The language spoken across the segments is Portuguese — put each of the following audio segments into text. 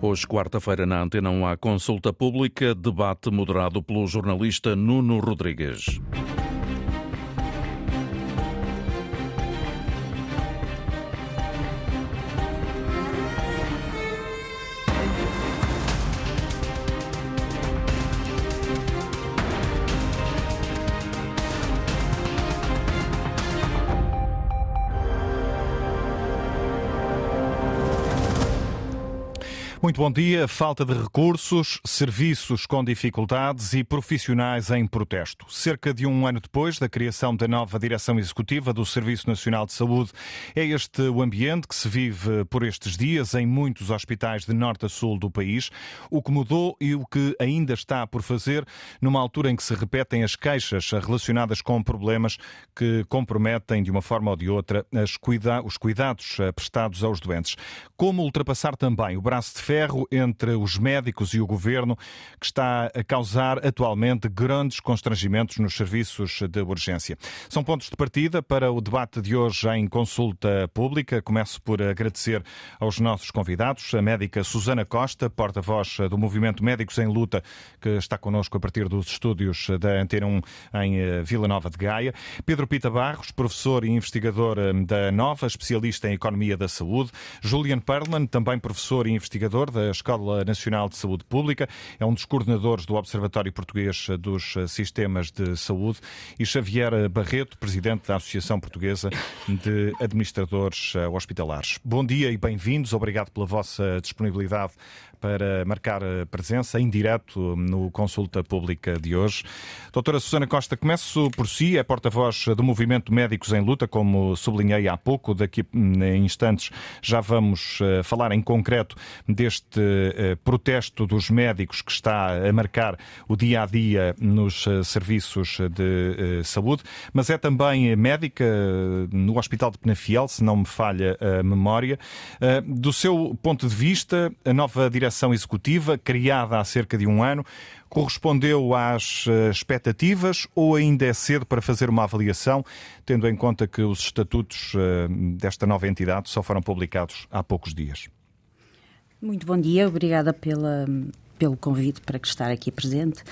Hoje, quarta-feira, na Antena 1, há consulta pública, debate moderado pelo jornalista Nuno Rodrigues. Muito bom dia. Falta de recursos, serviços com dificuldades e profissionais em protesto. Cerca de um ano depois da criação da nova direção executiva do Serviço Nacional de Saúde, é este o ambiente que se vive por estes dias em muitos hospitais de norte a sul do país. O que mudou e o que ainda está por fazer numa altura em que se repetem as queixas relacionadas com problemas que comprometem de uma forma ou de outra os cuidados prestados aos doentes. Como ultrapassar também o braço de ferro entre os médicos e o governo, que está a causar atualmente grandes constrangimentos nos serviços de urgência. São pontos de partida para o debate de hoje em consulta pública. Começo por agradecer aos nossos convidados, a médica Susana Costa, porta-voz do Movimento Médicos em Luta, que está connosco a partir dos estúdios da Antena 1 em eh, Vila Nova de Gaia. Pedro Pita Barros, professor e investigador eh, da Nova, especialista em Economia da Saúde. Julian Perlman, também professor e investigador da Escola Nacional de Saúde Pública, é um dos coordenadores do Observatório Português dos Sistemas de Saúde, e Xavier Barreto, presidente da Associação Portuguesa de Administradores Hospitalares. Bom dia e bem-vindos. Obrigado pela vossa disponibilidade para marcar presença em direto no Consulta Pública de hoje. Doutora Susana Costa, começo por si, é porta-voz do Movimento Médicos em Luta, como sublinhei há pouco. Daqui em instantes já vamos eh, falar em concreto deste eh, protesto dos médicos que está a marcar o dia a dia nos eh, serviços de saúde, mas é também médica no Hospital de Penafiel, se não me falha a memória. Do seu ponto de vista, a nova direção direção executiva, criada há cerca de um ano, correspondeu às eh, expectativas ou ainda é cedo para fazer uma avaliação, tendo em conta que os estatutos eh, desta nova entidade só foram publicados há poucos dias? Muito bom dia, obrigada pela, pelo convite para estar aqui presente.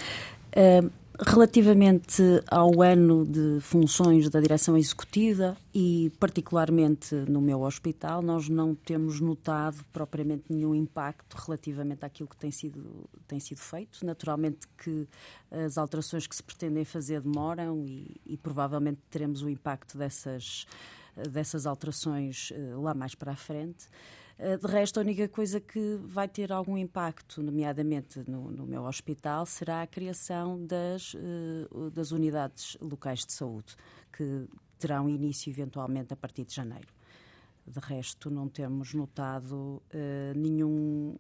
Uh, Relativamente ao ano de funções da direção executiva e, particularmente, no meu hospital, nós não temos notado propriamente nenhum impacto relativamente àquilo que tem sido, tem sido feito. Naturalmente que as alterações que se pretendem fazer demoram e, e provavelmente teremos o impacto dessas, dessas alterações eh, lá mais para a frente. Eh, de resto, a única coisa que vai ter algum impacto, nomeadamente no, no meu hospital, será a criação das, uh, das unidades locais de saúde, que terão início eventualmente a partir de janeiro. De resto, não temos notado uh, nenhum,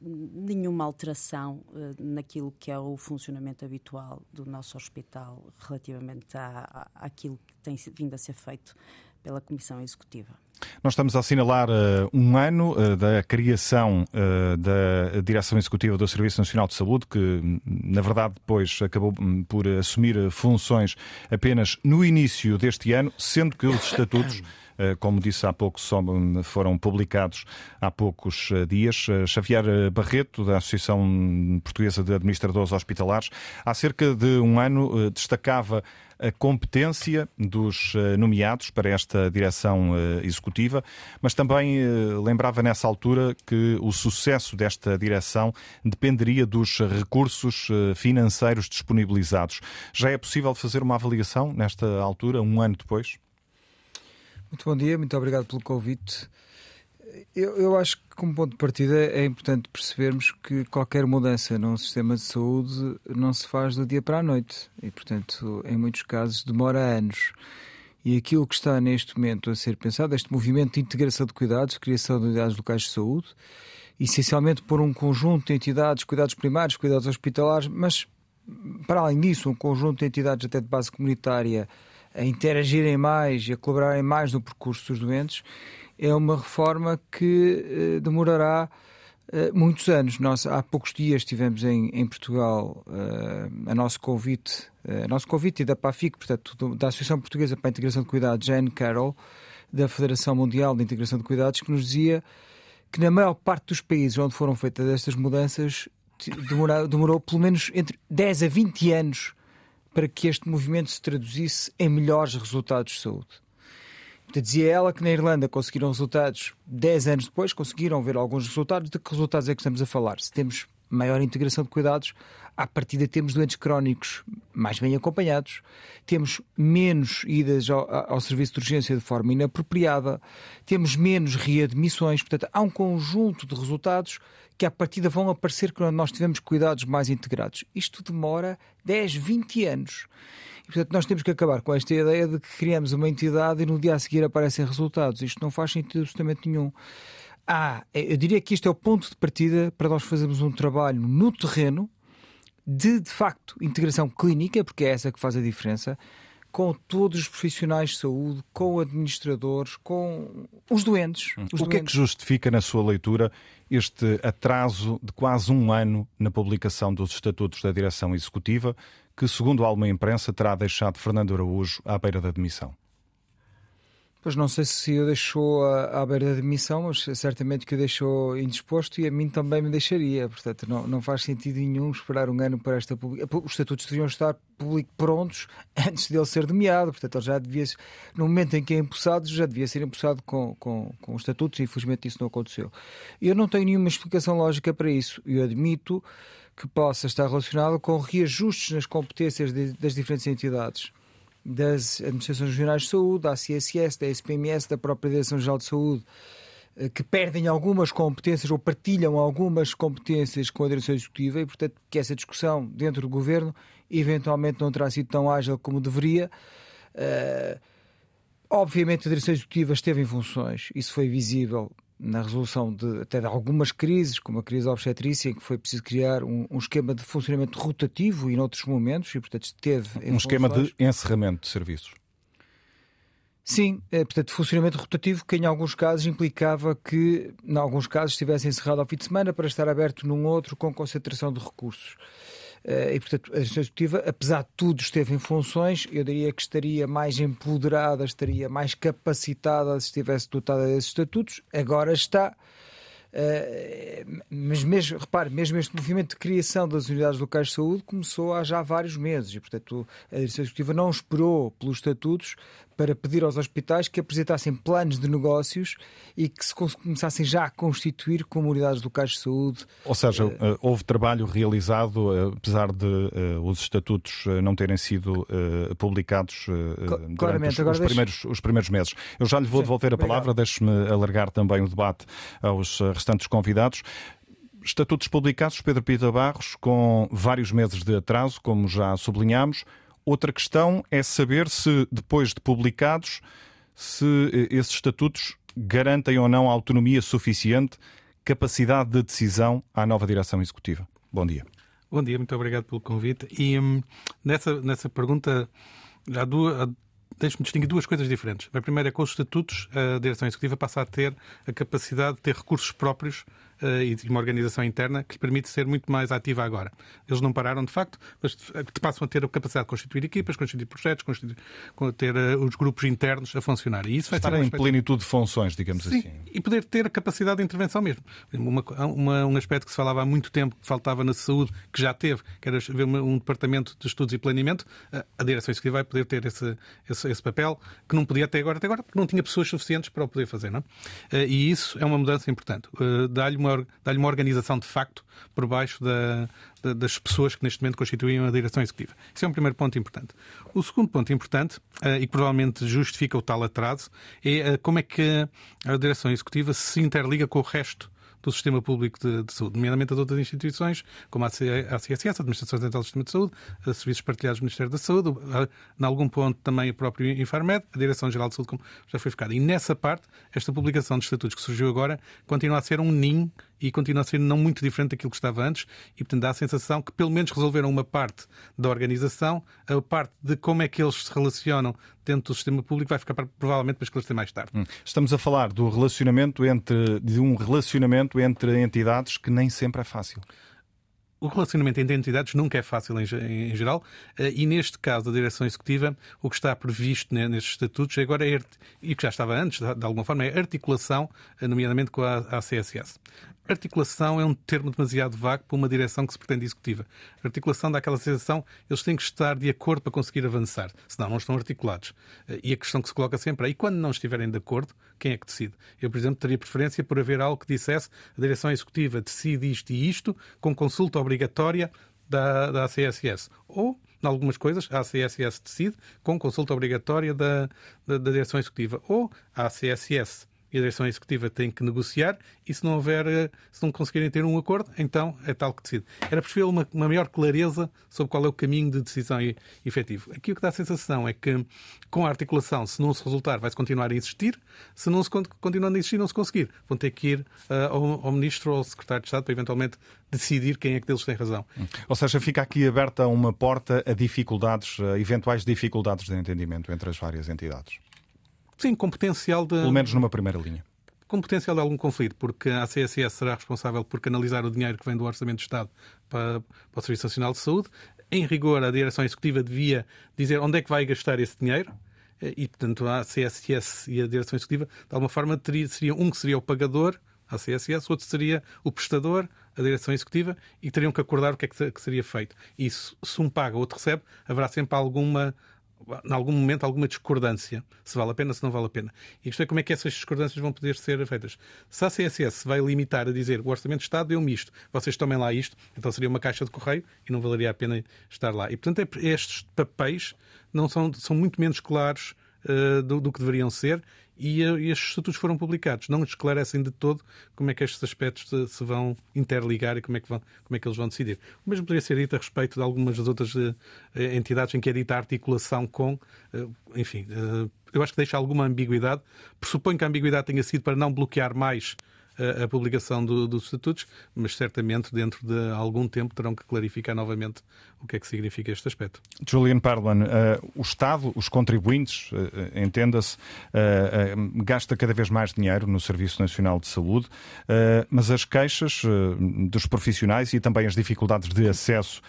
nenhuma alteração uh, naquilo que é o funcionamento habitual do nosso hospital relativamente à, àquilo que tem vindo a ser feito pela Comissão Executiva. Nós estamos a assinalar uh, um ano uh, da criação uh, da Direção Executiva do Serviço Nacional de Saúde, que na verdade depois acabou hum, por assumir funções apenas no início deste ano, sendo que os estatutos. Como disse há pouco, hum, foram publicados há poucos dias. Xavier Barreto, da Associação Portuguesa de Administradores Hospitalares, há cerca de um ano destacava a competência dos eh, nomeados para esta direção eh, executiva, mas também eh, lembrava nessa altura que o sucesso desta direção dependeria dos recursos financeiros disponibilizados. Já é possível fazer uma avaliação nesta altura, um ano depois? Muito bom dia, muito obrigado pelo convite. Eu, eu, acho que, como ponto de partida, é importante percebermos que qualquer mudança num sistema de saúde não se faz do dia para a noite e, portanto, em muitos casos demora anos. E aquilo que está neste momento a ser pensado, este movimento de integração de cuidados, criação de unidades locais de saúde, essencialmente por um conjunto de entidades, cuidados primários, cuidados hospitalares, mas para além disso, um conjunto de entidades até de base comunitária a interagirem mais e a colaborarem mais no percurso dos doentes é uma reforma que uh, demorará uh, muitos anos. Nós há poucos dias estivemos em, em Portugal uh, a nosso convite, a nosso convite e da PAFIC, portanto, da Associação Portuguesa para a Integração de Cuidados, Jane Carroll, da Federação Mundial de Integração de Cuidados, que nos dizia que na maior parte dos países onde foram feitas estas mudanças demorou, demorou pelo menos entre 10 a 20 anos para que este movimento se traduzisse em melhores resultados de saúde. Dizia ela que na Irlanda conseguiram resultados 10 anos depois, conseguiram ver alguns resultados. De que resultados é que estamos a falar? Se temos maior integração de cuidados, à partida temos doentes crónicos mais bem acompanhados, temos menos idas ao, ao, serviço de urgência de forma inapropriada, temos menos readmissões, portanto, há um conjunto de resultados que à partida vão aparecer quando nós tivermos cuidados mais integrados. Isto demora 10, 20 anos. E, portanto, nós temos que acabar com esta ideia de que criamos uma entidade e no dia a seguir aparecem resultados. Isto não faz sentido absolutamente nenhum. Ah, eu diria que isto é o ponto de partida para nós fazermos um trabalho no terreno de, de facto, integração clínica, porque é essa que faz a diferença, com todos os profissionais de saúde, com administradores, com os doentes. Os o que é que justifica, na sua leitura, este atraso de quase um ano na publicação dos estatutos da direção executiva, que, segundo alguma imprensa, terá deixado Fernando Araújo à beira da demissão? Pois não sei se o deixou à, beira da demissão, mas certamente que o deixou indisposto e a mim também me deixaria. Portanto, não, não faz sentido nenhum esperar um ano para esta publicação. Os estatutos deviam estar prontos antes dele ser nomeado. Portanto, ele já devia, no momento em que é empossado, já devia ser empossado com, com, com os estatutos e infelizmente isso não aconteceu. Eu não tenho nenhuma explicação lógica para isso. Eu admito que possa estar relacionado com reajustes nas competências de, das diferentes entidades das Administrações Regionais de Saúde, da CSS, da SPMS, da própria Direção-Geral de Saúde, eh, que perdem algumas competências ou partilham algumas competências com a Direção Executiva e, portanto, que essa discussão dentro do Governo eventualmente não terá sido tão ágil como deveria. Uh, obviamente, a Direção Executiva esteve em funções, isso foi visível na resolução de, até de algumas crises, como a crise obstetrícia, em que foi preciso criar um, um esquema de funcionamento rotativo e noutros momentos, e portanto esteve Um esquema de encerramento de serviços. Sim, é, portanto, funcionamento rotativo que em alguns casos implicava que, em alguns casos, estivesse encerrado ao fim de semana para estar aberto num outro com concentração de recursos. Eh, e, portanto, a gestão executiva, apesar de tudo, esteve em funções. Eu diria que estaria mais empoderada, estaria mais capacitada se estivesse dotada desses estatutos. Agora está. Uh, mas mesmo, repare, mesmo este movimento de criação das unidades locais de saúde começou há já vários meses e, portanto, a direção executiva não esperou pelos estatutos para pedir aos hospitais que apresentassem planos de negócios e que se começassem já a constituir comunidades locais de saúde. Ou seja, uh, houve trabalho realizado, uh, apesar de os estatutos não terem sido publicados durante os, os, primeiros, os, primeiros, meses. Eu já lhe vou devolver a palavra, deixe-me alargar também o debate aos restantes convidados. Estatutos publicados, Pedro Pita Barros, com vários meses de atraso, como já sublinhámos. Outra questão é saber se, depois de publicados, se eh, esses estatutos garantem ou não autonomia suficiente, capacidade de decisão à nova direção executiva. Bom dia. Bom dia, muito obrigado pelo convite. E hum, nessa, nessa pergunta, há duas, deixe-me distinguir duas coisas diferentes. A primeira é que com os estatutos, a direção executiva passa a ter a capacidade de ter recursos próprios e uma organização interna que lhe permite ser muito mais ativa agora. Eles não pararam, de facto, mas passam a ter a capacidade de constituir equipas, constituir projetos, constituir, ter uh, os grupos internos a funcionar. E isso vai Estar em plenitude de funções, digamos Sim, assim. E poder ter a capacidade de intervenção mesmo. Uma, uma, um aspecto que se falava há muito tempo, que faltava na saúde, que já teve, que era haver um departamento de estudos e planeamento, a direção executiva vai poder ter esse, esse, esse, papel que não podia até agora, até agora, porque não tinha pessoas suficientes para o poder fazer. Não? É? E isso é uma mudança importante. Dá-lhe uma, dá-lhe uma organização de facto por baixo da, da, das pessoas que neste momento constituem a direção executiva. Isso é um primeiro ponto importante. O segundo ponto importante, uh, e que provavelmente justifica o tal atraso, é uh, como é que a direção executiva se interliga com o resto do sistema público de, de, saúde, nomeadamente as outras instituições, como a CSS, a Administração Central do Sistema de Saúde, a Serviços Partilhados do Ministério da Saúde, em algum ponto também o próprio Infarmed, a Direção-Geral de Saúde, como já foi ficado. E nessa parte, esta publicação de estatutos que surgiu agora continua a ser um ninho e continua a ser não muito diferente daquilo que estava antes e, portanto, dá a sensação que pelo menos resolveram uma parte da organização, a parte de como é que eles se relacionam dentro do sistema público vai ficar provavelmente para esclarecer mais tarde. Hum. Estamos a falar do relacionamento entre, de um relacionamento entre entidades que nem sempre é fácil o relacionamento entre entidades nunca é fácil em, em, geral e neste caso da direção executiva o que está previsto nestes estatutos agora é, e que já estava antes de alguma forma é articulação nomeadamente com a, a CSS. Articulação é um termo demasiado vago para uma direção que se pretende executiva. Articulação dá aquela sensação, eles têm que estar de acordo para conseguir avançar, senão não estão articulados. E a questão que se coloca sempre é, e quando não estiverem de acordo, quem é que decide? Eu, por exemplo, teria preferência por haver algo que dissesse a direção executiva decide isto e isto, com consulta obrigatória da, da ACSS. Ou, em algumas coisas, a ACSS decide com consulta obrigatória da, da, da direção executiva. Ou a ACSS e a direção executiva tem que negociar e se não houver, eh, se não conseguirem ter um acordo, então é tal que decide. Era possível uma, uma maior clareza sobre qual é o caminho de decisão efetivo. Aqui o que dá a sensação é que com a articulação, se não se resultar, vai-se continuar a existir, se não se continuando a existir, não se conseguir, vão ter que ir uh, ao, ao Ministro ou ao Secretário de Estado para eventualmente decidir quem é que deles tem razão. Ou seja, fica aqui aberta uma porta a dificuldades, a eventuais dificuldades de entendimento entre as várias entidades. Sim, com potencial de. Pelo menos numa primeira linha. Com potencial de algum conflito, porque a CSS será responsável por canalizar o dinheiro que vem do Orçamento de Estado para, para o Serviço Nacional de Saúde. Em rigor, a direção executiva devia dizer onde é que vai gastar esse dinheiro e, portanto, a CSS e a direção executiva, de alguma forma, teria, seria um que seria o pagador, a CSS, outro seria o prestador, a direção executiva, e teriam que acordar o que é que seria feito. E se um paga, outro recebe, haverá sempre alguma em algum momento, alguma discordância, se vale a pena, se não vale a pena. E questão é como é que essas discordâncias vão poder ser feitas. Se a CSS vai limitar a dizer o Orçamento de Estado deu-me isto, vocês tomem lá isto, então seria uma caixa de correio e não valeria a pena estar lá. E, portanto, é, estes papéis não são, são muito menos claros uh, do, do que deveriam ser e, e estes estatutos foram publicados. Não esclarecem de todo como é que estes aspectos se, se, vão interligar e como é, que vão, como é que eles vão decidir. O mesmo poderia ser dito a respeito de algumas das outras uh, entidades em que é dita a articulação com, uh, enfim, uh, eu acho que deixa alguma ambiguidade. Pressuponho que a ambiguidade tenha sido para não bloquear mais a, a publicação do, dos estatutos, mas certamente dentro de algum tempo terão que clarificar novamente o que é que significa este aspecto. Julian Parlan, uh, o Estado, os contribuintes, uh, entenda-se, uh, gasta cada vez mais dinheiro no Serviço Nacional de Saúde, mas as queixas dos profissionais e também as dificuldades de acesso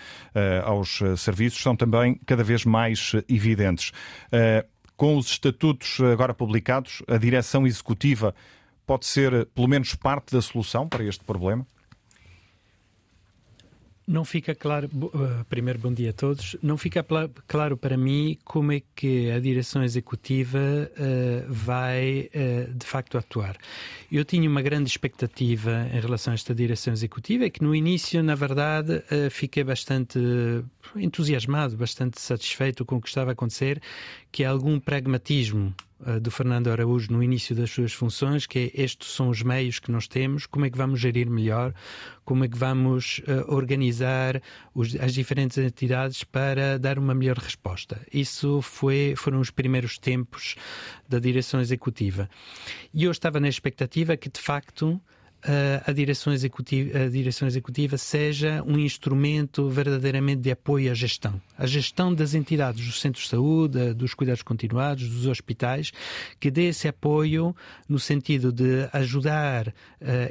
aos serviços são também cada vez mais evidentes. Com os estatutos agora publicados, a direção executiva pode ser, pelo menos, parte da solução para este problema? Não fica claro, uh, primeiro bom dia a todos, não fica claro para mim como é que a direção executiva uh, vai uh, de facto atuar. Eu tinha uma grande expectativa em relação a esta direção executiva, é que no início, na verdade, fiquei bastante entusiasmado, bastante satisfeito com o que estava a acontecer, que é algum pragmatismo uh, do Fernando Araújo no início das suas funções, que é estes são os meios que nós temos, como é que vamos gerir melhor, como é que vamos uh, organizar os, as diferentes entidades para dar uma melhor resposta. Isso foi, foram os primeiros tempos da direção executiva. E eu estava na expectativa que, de facto, a direção, executiva, a direção executiva seja um instrumento verdadeiramente de apoio à gestão. A gestão das entidades, dos centros de saúde, dos cuidados continuados, dos hospitais, que dê esse apoio no sentido de ajudar uh,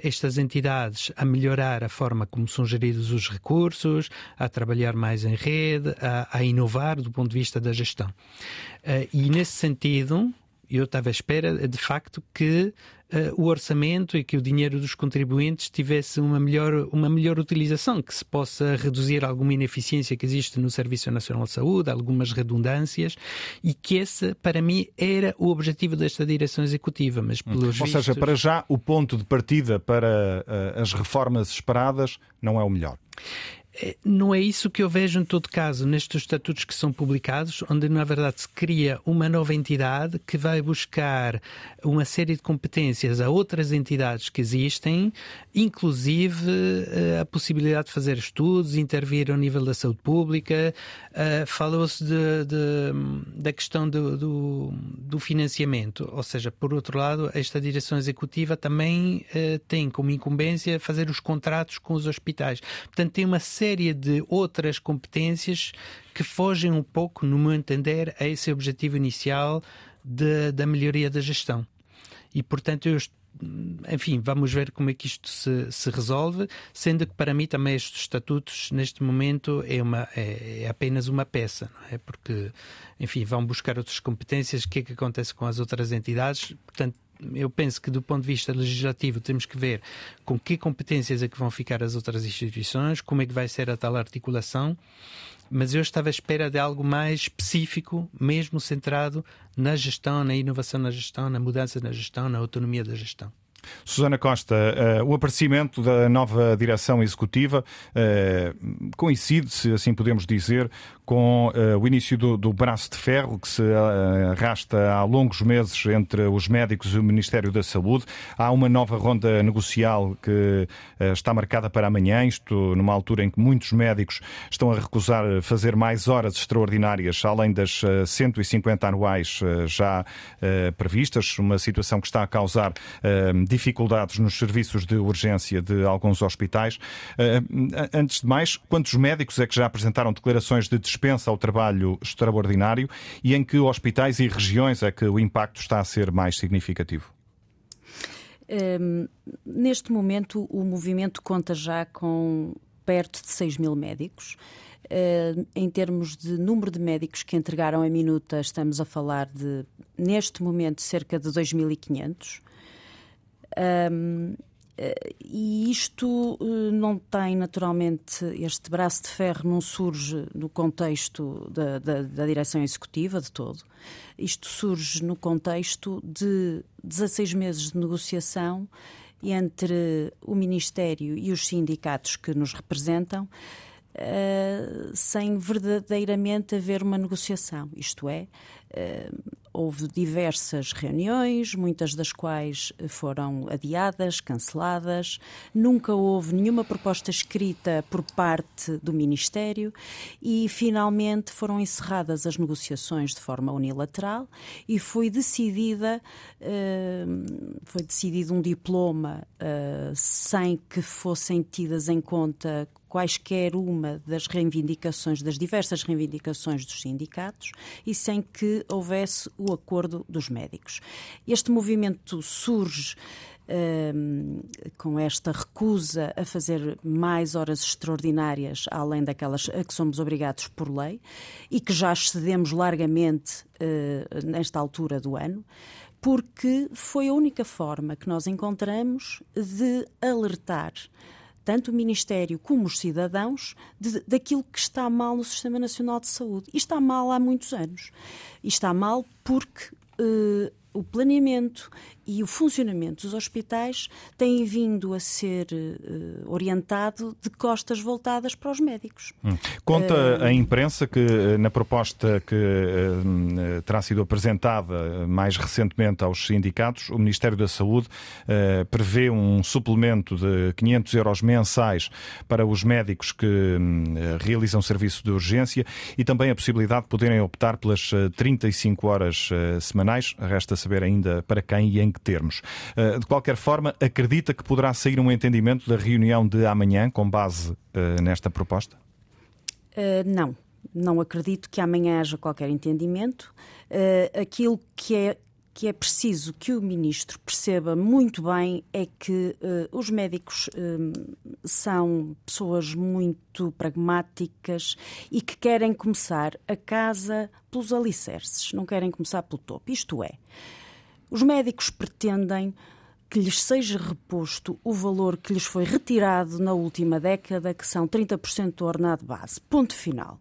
estas entidades a melhorar a forma como são geridos os recursos, a trabalhar mais em rede, a, a inovar do ponto de vista da gestão. Uh, e nesse sentido, eu estava à espera, de facto, que uh, o orçamento e que o dinheiro dos contribuintes tivesse uma melhor, uma melhor utilização, que se possa reduzir alguma ineficiência que existe no Serviço Nacional de Saúde, algumas redundâncias, e que esse, para mim, era o objetivo desta direção executiva. Mas hum. pelos Ou vistos... seja, para já, o ponto de partida para uh, as reformas esperadas não é o melhor. É, não é isso que eu vejo em todo caso nestes estatutos que são publicados, onde na verdade se cria uma nova entidade que vai buscar uma série de competências a outras entidades que existem, inclusive eh, a possibilidade de fazer estudos, intervir ao nível da saúde pública. Uh, Falou-se da questão do, do, do, financiamento, ou seja, por outro lado, esta direção executiva também tem como incumbência fazer os contratos com os hospitais. Portanto, tem uma série série de outras competências que fogem um pouco, no meu entender, a esse objetivo inicial de, da melhoria da gestão. E, portanto, eu enfim, vamos ver como é que isto se, se resolve, sendo que para mim também estes estatutos, neste momento, é, uma, é, é apenas uma peça, é? Porque, enfim, vão buscar outras competências, o que é que acontece com as outras entidades, portanto, eu penso que do ponto de vista legislativo temos que ver com que competências é que vão ficar as outras instituições, como é que vai ser a tal articulação, mas eu estava à espera de algo mais específico, mesmo centrado na gestão, na inovação na gestão, na mudança na gestão, na autonomia da gestão. Susana Costa, uh, o aparecimento da nova direção executiva uh, coincide, se assim podemos dizer, com uh, o início do, do, braço de ferro que se arrasta há longos meses entre os médicos e o Ministério da Saúde. Há uma nova ronda negocial que está marcada para amanhã, isto numa altura em que muitos médicos estão a recusar fazer mais horas extraordinárias, além das 150 anuais já previstas, uma situação que está a causar dificuldades nos serviços de urgência de alguns hospitais. Eh, antes de mais, quantos médicos é que já apresentaram declarações de dispensa ao trabalho extraordinário e em que hospitais e regiões é que o impacto está a ser mais significativo? Um, ehm, neste momento, o movimento conta já com perto de 6 mil médicos. Uh, em termos de número de médicos que entregaram a minuta, estamos a falar de, neste momento, cerca de 2.500. Um, e isto eh, não tem, naturalmente, este braço de ferro não surge no contexto da, da, da, direção executiva de todo. Isto surge no contexto de 16 meses de negociação entre o Ministério e os sindicatos que nos representam, uh, sem verdadeiramente haver uma negociação. Isto é, houve diversas reuniões, muitas das quais foram adiadas, canceladas. Nunca houve nenhuma proposta escrita por parte do Ministério e finalmente foram encerradas as negociações de forma unilateral e foi decidida uh, foi decidido um diploma uh, sem que fossem tidas em conta quaisquer uma das reivindicações, das diversas reivindicações dos sindicatos e sem que houvesse o acordo dos médicos. Este movimento surge. Um, com esta recusa a fazer mais horas extraordinárias, além daquelas a que somos obrigados por lei, e que já excedemos largamente uh, nesta altura do ano, porque foi a única forma que nós encontramos de alertar tanto o Ministério como os cidadãos, de, daquilo que está mal no Sistema Nacional de Saúde. E está mal há muitos anos. E está mal porque uh, o planeamento e o funcionamento dos hospitais tem vindo a ser uh, orientado de costas voltadas para os médicos. Hum. Conta uh, a imprensa que eh, na proposta que uh, terá sido apresentada mais recentemente aos sindicatos, o Ministério da Saúde prevê um suplemento de 500 euros mensais para os médicos que hum, realizam serviço de urgência e também a possibilidade de poderem optar pelas 35 horas semanais. Resta saber ainda para quem e em que termos. Eh, de qualquer forma, acredita que poderá sair um entendimento da reunião de amanhã com base eh, nesta proposta? Uh, não. Não acredito que amanhã haja qualquer entendimento. Aquilo que é que é preciso que o ministro perceba muito bem é que uh, os médicos uh, são pessoas muito pragmáticas e que querem começar a casa pelos alicerces, não querem começar pelo topo. Isto é, os médicos pretendem que lhes seja reposto o valor que lhes foi retirado na última década, que são 30% do ordenado base. Ponto final.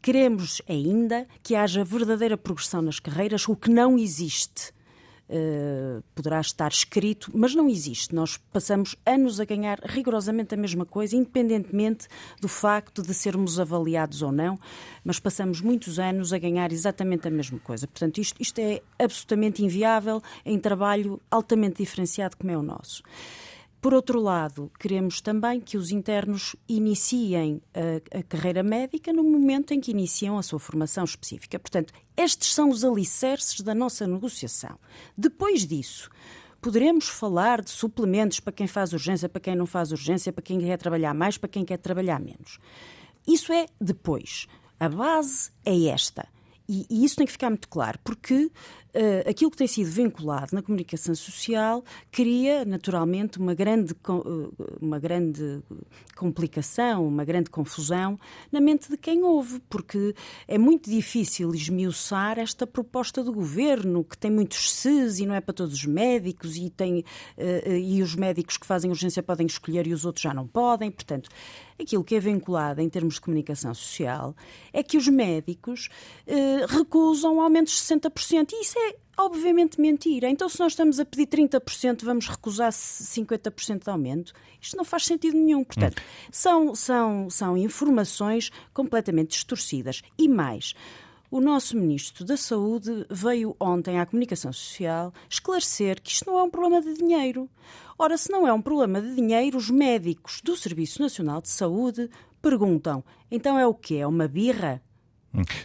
Queremos ainda que haja verdadeira progressão nas carreiras, o que não existe Uh, poderá estar escrito, mas não existe. Nós passamos anos a ganhar rigorosamente a mesma coisa, independentemente do facto de sermos avaliados ou não, mas passamos muitos anos a ganhar exatamente a mesma coisa. Portanto, isto, isto é absolutamente inviável em trabalho altamente diferenciado como é o nosso. Por outro lado, queremos também que os internos iniciem a, a, carreira médica no momento em que iniciam a sua formação específica. Portanto, estes são os alicerces da nossa negociação. Depois disso, poderemos falar de suplementos para quem faz urgência, para quem não faz urgência, para quem quer trabalhar mais, para quem quer trabalhar menos. Isso é depois. A base é esta. E, e isso tem que ficar muito claro, porque uh, aquilo que tem sido vinculado na comunicação social cria naturalmente uma grande, uh, uma grande complicação, uma grande confusão na mente de quem ouve, porque é muito difícil esmiuçar esta proposta do governo, que tem muitos SES e não é para todos os médicos, e, tem, uh, e os médicos que fazem urgência podem escolher e os outros já não podem. Portanto, aquilo que é vinculado em termos de comunicação social é que os médicos uh, recusam aumentos de 60%. E isso é obviamente mentira. Então, se nós estamos a pedir 30%, vamos recusar 50% de aumento? Isto não faz sentido nenhum. Portanto, hum. são, são, são informações completamente distorcidas. E mais. O nosso Ministro da Saúde veio ontem à comunicação social esclarecer que isto não é um problema de dinheiro. Ora, se não é um problema de dinheiro, os médicos do Serviço Nacional de Saúde perguntam: então é o quê? É uma birra?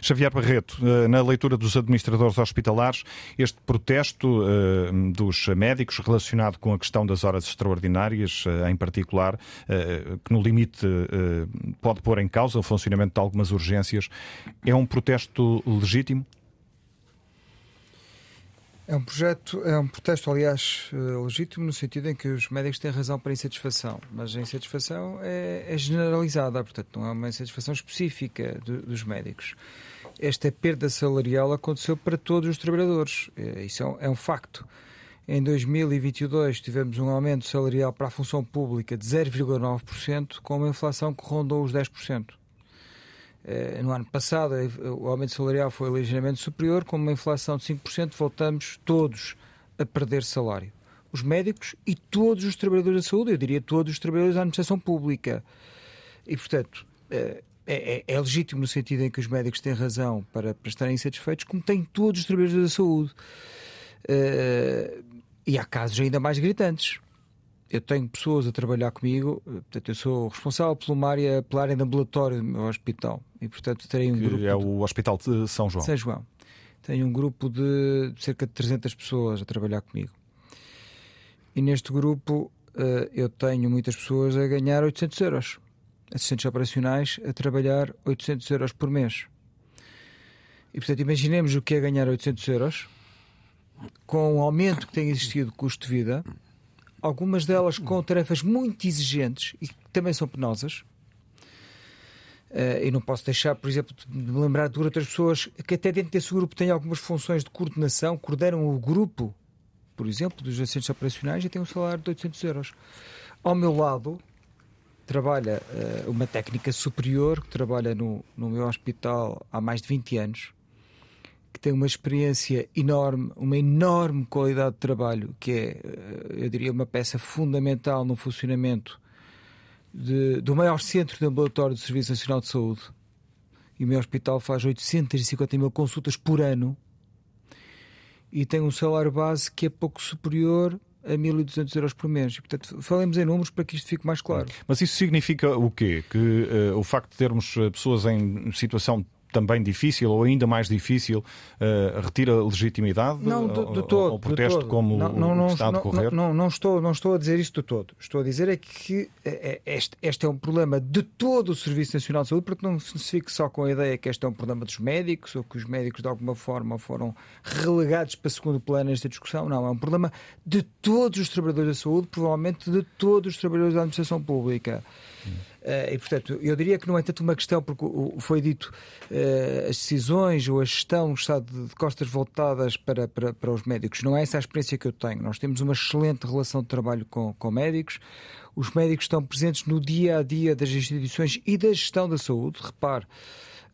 Xavier Barreto, eh, na leitura dos administradores hospitalares, este protesto eh, dos médicos relacionado com a questão das horas extraordinárias, eh, em particular, que no limite pode pôr em causa o funcionamento de algumas urgências, é um protesto legítimo? É um projeto, é um protesto, aliás, eh, legítimo no sentido em que os médicos têm razão para insatisfação, mas a insatisfação é, é generalizada, portanto não é uma insatisfação específica do, dos médicos. Esta perda salarial aconteceu para todos os trabalhadores, eh, isso é um, é um facto. Em 2022 tivemos um aumento salarial para a função pública de 0,9%, com uma inflação que rondou os 10%. Eh, no ano passado, eh, o aumento salarial foi ligeiramente superior, com uma inflação de 5%, voltamos todos a perder salário. Os médicos e todos os trabalhadores da saúde, eu diria todos os trabalhadores da administração pública. E, portanto, eh, é, é, é, legítimo no sentido em que os médicos têm razão para, para estarem insatisfeitos, como têm todos os trabalhadores da saúde. E há casos ainda mais gritantes eu tenho pessoas a trabalhar comigo, portanto, eu sou responsável pela área, pela área de ambulatório do meu hospital e, portanto, terei um que grupo. É o Hospital de São João. São João. Tenho um grupo de cerca de 300 pessoas a trabalhar comigo. E neste grupo eh, eu tenho muitas pessoas a ganhar 800 euros. Assistentes operacionais a trabalhar 800 euros por mês. E, portanto, imaginemos o que é ganhar 800 euros com o aumento que tem existido de custo de vida algumas delas com tarefas muito exigentes e que também são penosas. Uh, e não posso deixar, por exemplo, de me lembrar de outras pessoas que até dentro desse grupo têm algumas funções de coordenação, coordenam o grupo, por exemplo, dos assistentes operacionais e têm um salário de 800 euros. Ao meu lado trabalha uh, uma técnica superior que trabalha no, no meu hospital há mais de 20 anos que tem uma experiência enorme, uma enorme qualidade de trabalho, que é, eh, eu diria, uma peça fundamental no funcionamento de, do maior centro de ambulatório do Serviço Nacional de Saúde. E o meu hospital faz 850 mil consultas por ano e tem um salário base que é pouco superior a 1.200 euros por mês. E, portanto, falemos em números para que isto fique mais claro. Mas isso significa o quê? Que uh, o facto de termos eh, pessoas em situação também difícil ou ainda mais difícil uh, retira legitimidade não, do, do todo, ao protesto como não, não, não, está a decorrer? Não, não, estou, não estou a dizer isso do todo. Estou a dizer é que eh, eh, este, este é um problema de todo o Serviço Nacional de Saúde, porque não se fique só com a ideia que este é um problema dos médicos ou que os médicos de alguma forma foram relegados para segundo plano nesta discussão. Não, é um problema de todos os trabalhadores da saúde, provavelmente de todos os trabalhadores da administração pública. Hum. Uh, e, portanto, eu diria que não é tanto uma questão, porque foi dito uh, as decisões ou a gestão está de, costas voltadas para, para, para, os médicos. Não é essa a experiência que eu tenho. Nós temos uma excelente relação de trabalho com, com médicos. Os médicos estão presentes no dia a dia das instituições e da gestão da saúde. Repare.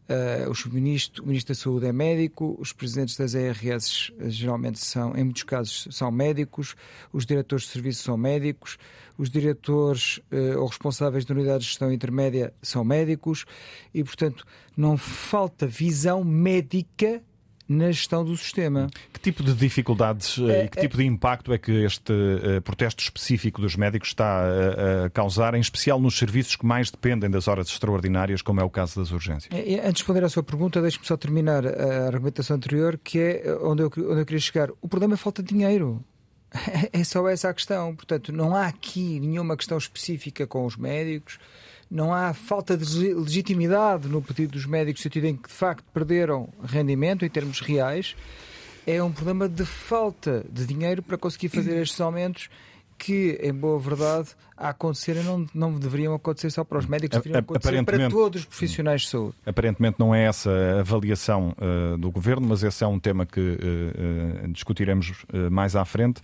Uh, o, ministro, o Ministro da Saúde é médico, os presidentes das ARS geralmente são, em muitos casos, são médicos, os diretores de serviço são médicos, os diretores uh, ou responsáveis de unidades de gestão intermédia são médicos e, portanto, não falta visão médica na gestão do sistema. Que tipo de dificuldades eh, é, e que é... tipo de impacto é que este uh, protesto específico dos médicos está a, a, causar, em especial nos serviços que mais dependem das horas extraordinárias, como é o caso das urgências? Antes de responder à sua pergunta, deixe-me só terminar a argumentação anterior, que é onde eu, onde eu queria chegar. O problema é falta de dinheiro. É só essa a questão. Portanto, não há aqui nenhuma questão específica com os médicos, não há falta de legitimidade no pedido dos médicos, no sentido em que de facto perderam rendimento em termos reais. é um problema de falta de dinheiro para conseguir fazer estes aumentos que, em boa verdade, a acontecerem não, não deveriam acontecer só para os médicos, deveriam acontecer para todos os profissionais de saúde. Aparentemente não é essa a avaliação uh, do Governo, mas esse é um tema que uh, uh, discutiremos mais à frente.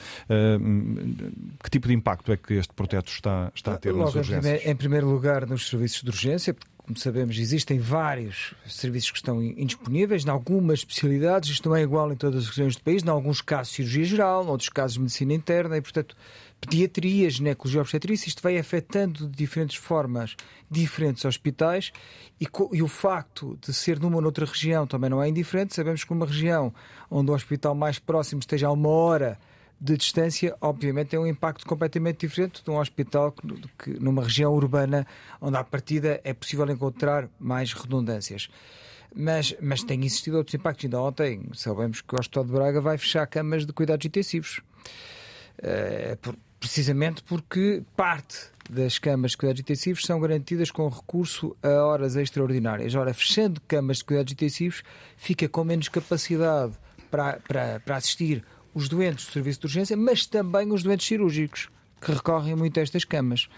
que tipo de impacto é que este protesto está, está a ter Logo, nas urgências? Em primeiro, em primeiro lugar, nos serviços de urgência, como sabemos, existem vários serviços que estão indisponíveis, em algumas especialidades, isto não é igual em todas as regiões do país, em alguns casos cirurgia geral, em outros casos medicina interna, e portanto pediatria, ginecologia obstetrícia, isto vai afetando de diferentes formas diferentes hospitais e, e, o facto de ser numa ou noutra região também não é indiferente. Sabemos que uma região onde o hospital mais próximo esteja a uma hora de distância, obviamente tem um impacto completamente diferente de um hospital que, que numa região urbana onde à partida é possível encontrar mais redundâncias. Mas, mas tem existido outros impactos. Ainda ontem sabemos que o Hospital de Braga vai fechar camas de cuidados intensivos. Uh, por, precisamente porque parte das camas de cuidados intensivos são garantidas com recurso a horas extraordinárias. Ora, fechando camas de cuidados intensivos, fica com menos capacidade para, para, para assistir os doentes do serviço de urgência, mas também os doentes cirúrgicos, que recorrem muito a estas camas.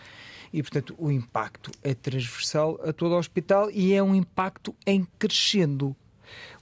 E, portanto, o impacto é transversal a todo o hospital e é um impacto em crescendo.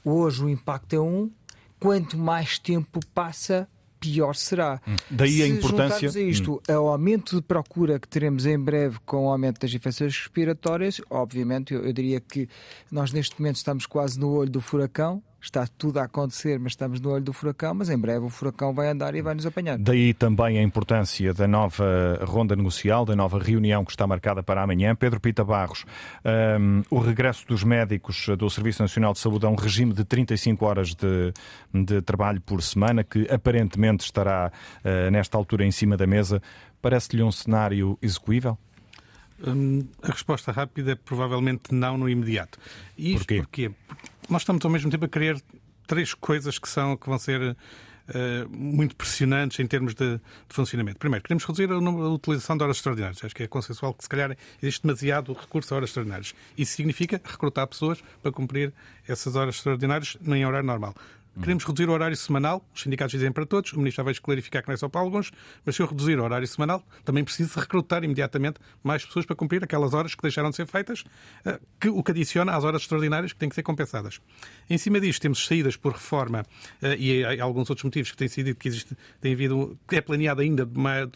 Hoje o impacto é um, quanto mais tempo passa, pior será. Hum. Daí Se a importância. a isto hum. ao aumento de procura que teremos em breve com o aumento das infecções respiratórias, obviamente, eu, eu diria que nós neste momento estamos quase no olho do furacão está tudo a acontecer, mas estamos no olho do furacão, mas em breve o furacão vai andar e vai nos apanhar. Daí também a importância da nova ronda negocial, da nova reunião que está marcada para amanhã. Pedro Pita Barros, um, o regresso dos médicos do Serviço Nacional de Saúde a um regime de 35 horas de, de trabalho por semana, que aparentemente estará uh, nesta altura em cima da mesa, parece-lhe um cenário execuível? Hum, a resposta rápida é provavelmente não no imediato. E isto porquê? Porque nós estamos ao mesmo tempo a querer três coisas que, são, que vão ser Uh, muito pressionantes em termos de, de, funcionamento. Primeiro, queremos reduzir a, a, utilização de horas extraordinárias. Acho que é consensual que, se calhar, existe demasiado recurso a horas extraordinárias. Isso significa recrutar pessoas para cumprir essas horas extraordinárias em horário normal. Queremos reduzir o horário semanal, os sindicatos dizem para todos, o Ministro vai clarificar que não é só para alguns, mas se eu reduzir o horário semanal, também preciso recrutar imediatamente mais pessoas para cumprir aquelas horas que deixaram de ser feitas, eh, que, o que adiciona às horas extraordinárias que têm que ser compensadas. Em cima disto, temos saídas por reforma eh, e alguns outros motivos que têm sido que existe, tem havido, que é planeado ainda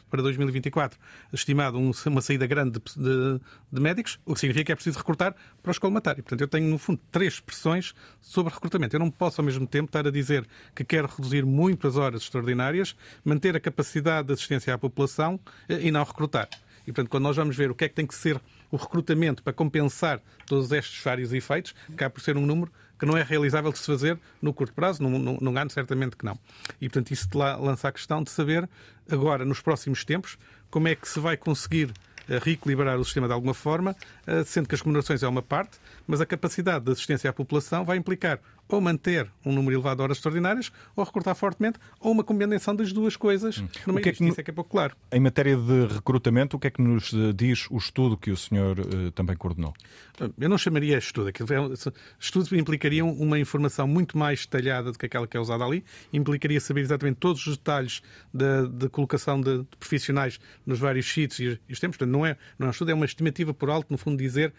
para 2024, estimado uma saída grande de, de, médicos, o que significa que é preciso recrutar para o escolmatário. Portanto, eu tenho, no fundo, três pressões sobre recrutamento. Eu não posso, ao mesmo tempo, estar a dizer que quer reduzir muito as horas extraordinárias, manter a capacidade de assistência à população eh, e não recrutar. E, portanto, quando nós vamos ver o que é que tem que ser o recrutamento para compensar todos estes vários efeitos, cá por ser um número que não é realizável de se fazer no curto prazo, num, ano certamente que não. E, portanto, isso lança a questão de saber, agora, nos próximos tempos, como é que se vai conseguir eh, reequilibrar o sistema de alguma forma, eh, sendo que as remunerações é uma parte, mas a capacidade de assistência à população vai implicar ou manter um número elevado de horas extraordinárias, ou recortar fortemente, ou uma combinação das duas coisas hum. no meio que é que, Isso é que é pouco claro. Em matéria de recrutamento, o que é que nos eh, diz o estudo que o senhor uh, também coordenou? Eu não chamaria estudo. É estudos implicariam uma informação muito mais detalhada do que aquela que é usada ali, implicaria saber exatamente todos os detalhes da, de colocação de, de, profissionais nos vários sítios e os tempos. Portanto, não é, não é um estudo, é uma estimativa por alto, no fundo, dizer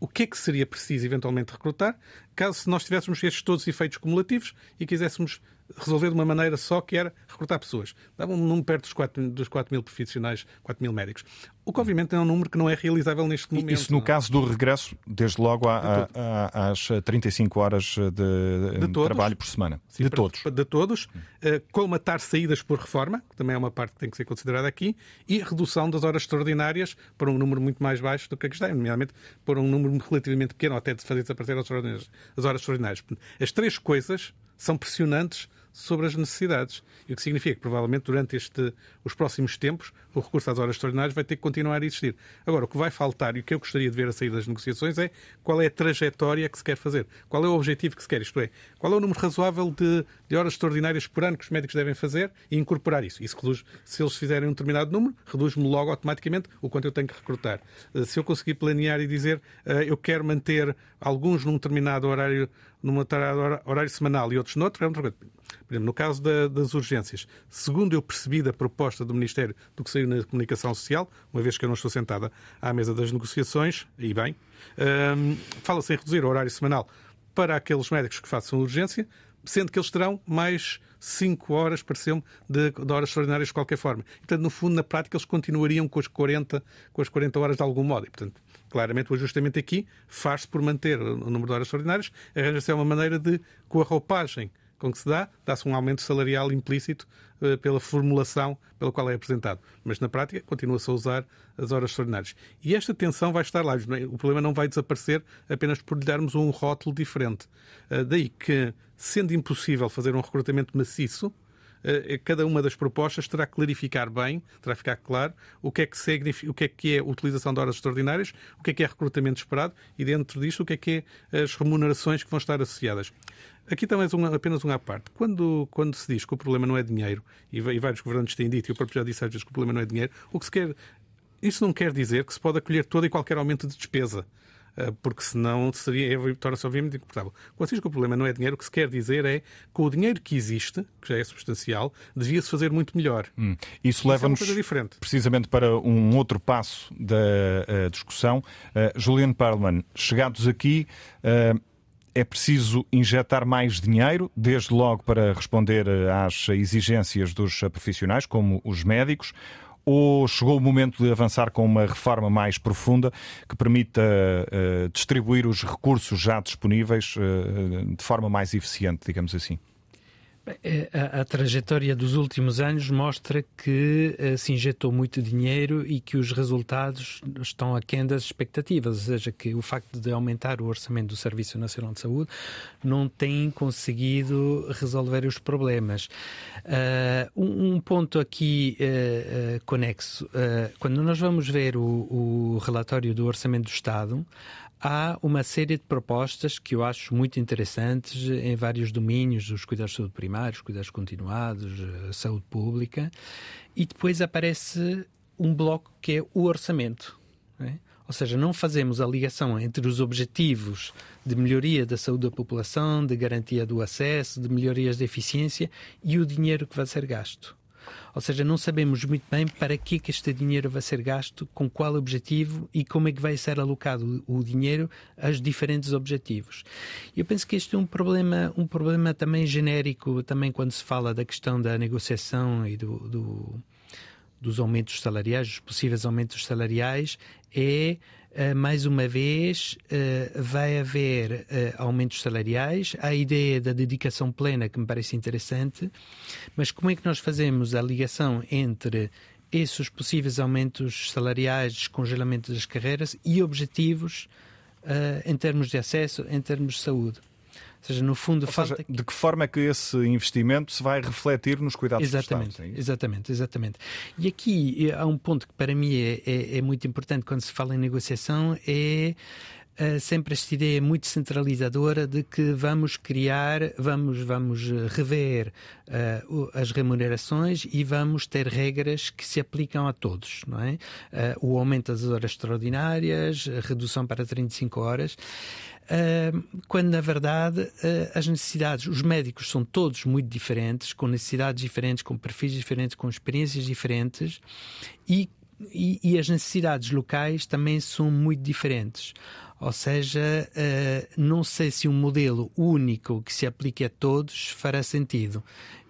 o que é que seria preciso eventualmente recrutar, caso nós tivéssemos estes todos os efeitos cumulativos e quiséssemos resolver de uma maneira só, que era recrutar pessoas. Dava um número perto dos 4, dos 4 mil profissionais, 4 mil médicos. O que, obviamente, é um número que não é realizável neste momento. Isso no não? caso do regresso, desde logo a, a, às 35 horas de, de trabalho por semana. Sim, de para, todos. De todos. Uh, colmatar saídas por reforma, que também é uma parte que tem que ser considerada aqui, e redução das horas extraordinárias para um número muito mais baixo do que a que está, nomeadamente para um número relativamente pequeno, até de fazer desaparecer as horas extraordinárias. As três coisas são pressionantes sobre as necessidades. E o que significa que, provavelmente, durante este, os próximos tempos, o recurso às horas extraordinárias vai ter que continuar a existir. Agora, o que vai faltar e o que eu gostaria de ver a sair das negociações é qual é a trajetória que se quer fazer, qual é o objetivo que se quer, isto é, qual é o número razoável de, de horas extraordinárias por ano que os médicos devem fazer e incorporar isso. Isso reduz, se eles fizerem um determinado número, reduz-me logo automaticamente o quanto eu tenho que recrutar. Eh, se eu conseguir planear e dizer eh, eu quero manter alguns num determinado horário, num horário semanal e outros noutro, é coisa. Por exemplo, no caso da, das urgências, segundo eu percebi da proposta do Ministério do que saiu na comunicação social, uma vez que eu não estou sentada à mesa das negociações, e bem, um, fala-se em reduzir o horário semanal para aqueles médicos que façam urgência, sendo que eles terão mais 5 horas, pareceu-me, de, de, horas extraordinárias de qualquer forma. Portanto, no fundo, na prática, eles continuariam com as 40, com as 40 horas de algum modo. E, portanto, claramente o ajustamento aqui faz-se por manter o número de horas extraordinárias, arranja-se uma maneira de, com a roupagem com que se dá, dá-se um aumento salarial implícito uh, pela formulação pela qual é apresentado. Mas na prática continua-se a usar as horas extraordinárias. E esta tensão vai estar lá. O problema não vai desaparecer apenas por lhe darmos um rótulo diferente. Uh, daí que, sendo impossível fazer um recrutamento maciço, eh, cada uma das propostas terá que clarificar bem, terá que ficar claro o que é que o que é que é utilização de horas extraordinárias, o que é que é recrutamento esperado e dentro disto o que é que é as remunerações que vão estar associadas. Aqui também é apenas uma à parte. Quando, quando se diz que o problema não é dinheiro, e, e vários governantes têm dito, e o próprio já disse às vezes que o problema não é dinheiro, o que se quer. Isso não quer dizer que se pode acolher todo e qualquer aumento de despesa eh, porque senão seria, torna-se obviamente incomportável. Quando se diz que o problema não é dinheiro, o que se quer dizer é que o dinheiro que existe, que já é substancial, devia-se fazer muito melhor. Hum. Isso leva-nos é precisamente para um outro passo da uh, discussão. Uh, Juliano Perlman, chegados aqui, uh, é preciso injetar mais dinheiro, desde logo para responder eh, às exigências dos profissionais, como os médicos, ou chegou o momento de avançar com uma reforma mais profunda que permita uh, distribuir os recursos já disponíveis uh, de forma mais eficiente, digamos assim? É, a, a, trajetória dos últimos anos mostra que uh, se injetou muito dinheiro e que os resultados estão aquém das expectativas, ou seja, que o facto de aumentar o orçamento do Serviço Nacional de Saúde não tem conseguido resolver os problemas. Uh, um, um, ponto aqui uh, conexo, quando nós vamos ver o, o relatório do Orçamento do Estado, há uma série de propostas que eu acho muito interessantes em vários domínios, os cuidados de saúde primários, cuidados continuados, a saúde pública, e depois aparece um bloco que é o orçamento. É? Ou seja, não fazemos a ligação entre os objetivos de melhoria da saúde da população, de garantia do acesso, de melhorias de eficiência e o dinheiro que vai ser gasto. Ou seja, não sabemos muito bem para que, é que este dinheiro vai ser gasto, com qual objetivo e como é que vai ser alocado o dinheiro aos diferentes objetivos. Eu penso que este é um problema, um problema também genérico, também quando se fala da questão da negociação e do, do dos aumentos salariais, dos possíveis aumentos salariais, é Uh, mais uma vez, uh, vai haver uh, aumentos salariais. A ideia da dedicação plena, que me parece interessante, mas como é que nós fazemos a ligação entre esses possíveis aumentos salariais, descongelamento das carreiras e objetivos em termos de acesso, em termos de saúde? Ou seja, no fundo, Ou falta. Seja, de que forma é que esse investimento se vai refletir nos cuidados exatamente, Estado, é exatamente, exatamente. E aqui há um ponto que para mim é, é, é muito importante quando se fala em negociação é Uh, sempre esta ideia muito centralizadora de que vamos criar, vamos, vamos rever uh, as remunerações e vamos ter regras que se aplicam a todos, não é? Uh, o aumento das horas extraordinárias, a redução para 35 horas quando na verdade uh, as necessidades, os médicos são todos muito diferentes, com necessidades diferentes, com perfis diferentes, com experiências diferentes e, e, e as necessidades locais também são muito diferentes. Ou seja, uh, não sei se um modelo único que se aplique a todos fará sentido.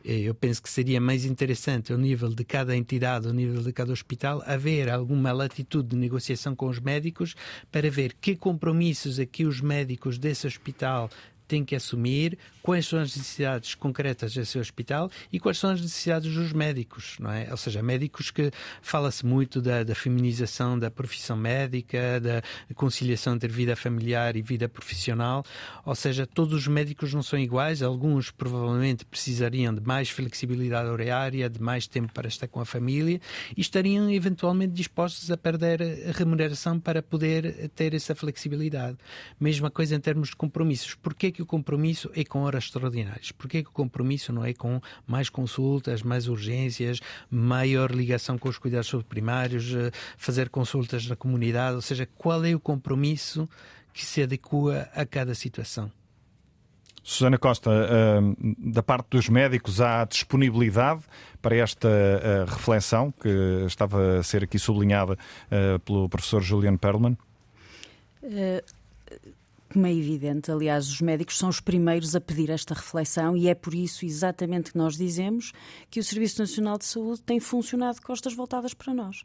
Eh, eu penso que seria mais interessante, ao nível de cada entidade, ao nível de cada hospital, haver alguma latitude de negociação com os médicos para ver que compromissos aqui é os médicos desse hospital tem que assumir quais são as necessidades concretas desse hospital e quais são as necessidades dos médicos, não é? Ou seja, médicos que fala-se muito da, da, feminização da profissão médica, da conciliação entre vida familiar e vida profissional, ou seja, todos os médicos não são iguais, alguns provavelmente precisariam de mais flexibilidade horária, de mais tempo para estar com a família e estariam eventualmente dispostos a perder a remuneração para poder ter essa flexibilidade. Mesma coisa em termos de compromissos. Porquê que o compromisso é com horas extraordinárias? Porquê que o compromisso não é com mais consultas, mais urgências, maior ligação com os cuidados primários, eh, fazer consultas na comunidade? Ou seja, qual é o compromisso que se adequa a cada situação? Susana Costa, eh, da parte dos médicos, há disponibilidade para esta eh, reflexão que estava a ser aqui sublinhada pelo professor Julian Perlman? Como é evidente, aliás, os médicos são os primeiros a pedir esta reflexão e é por isso exatamente que nós dizemos que o Serviço Nacional de Saúde tem funcionado de costas voltadas para nós.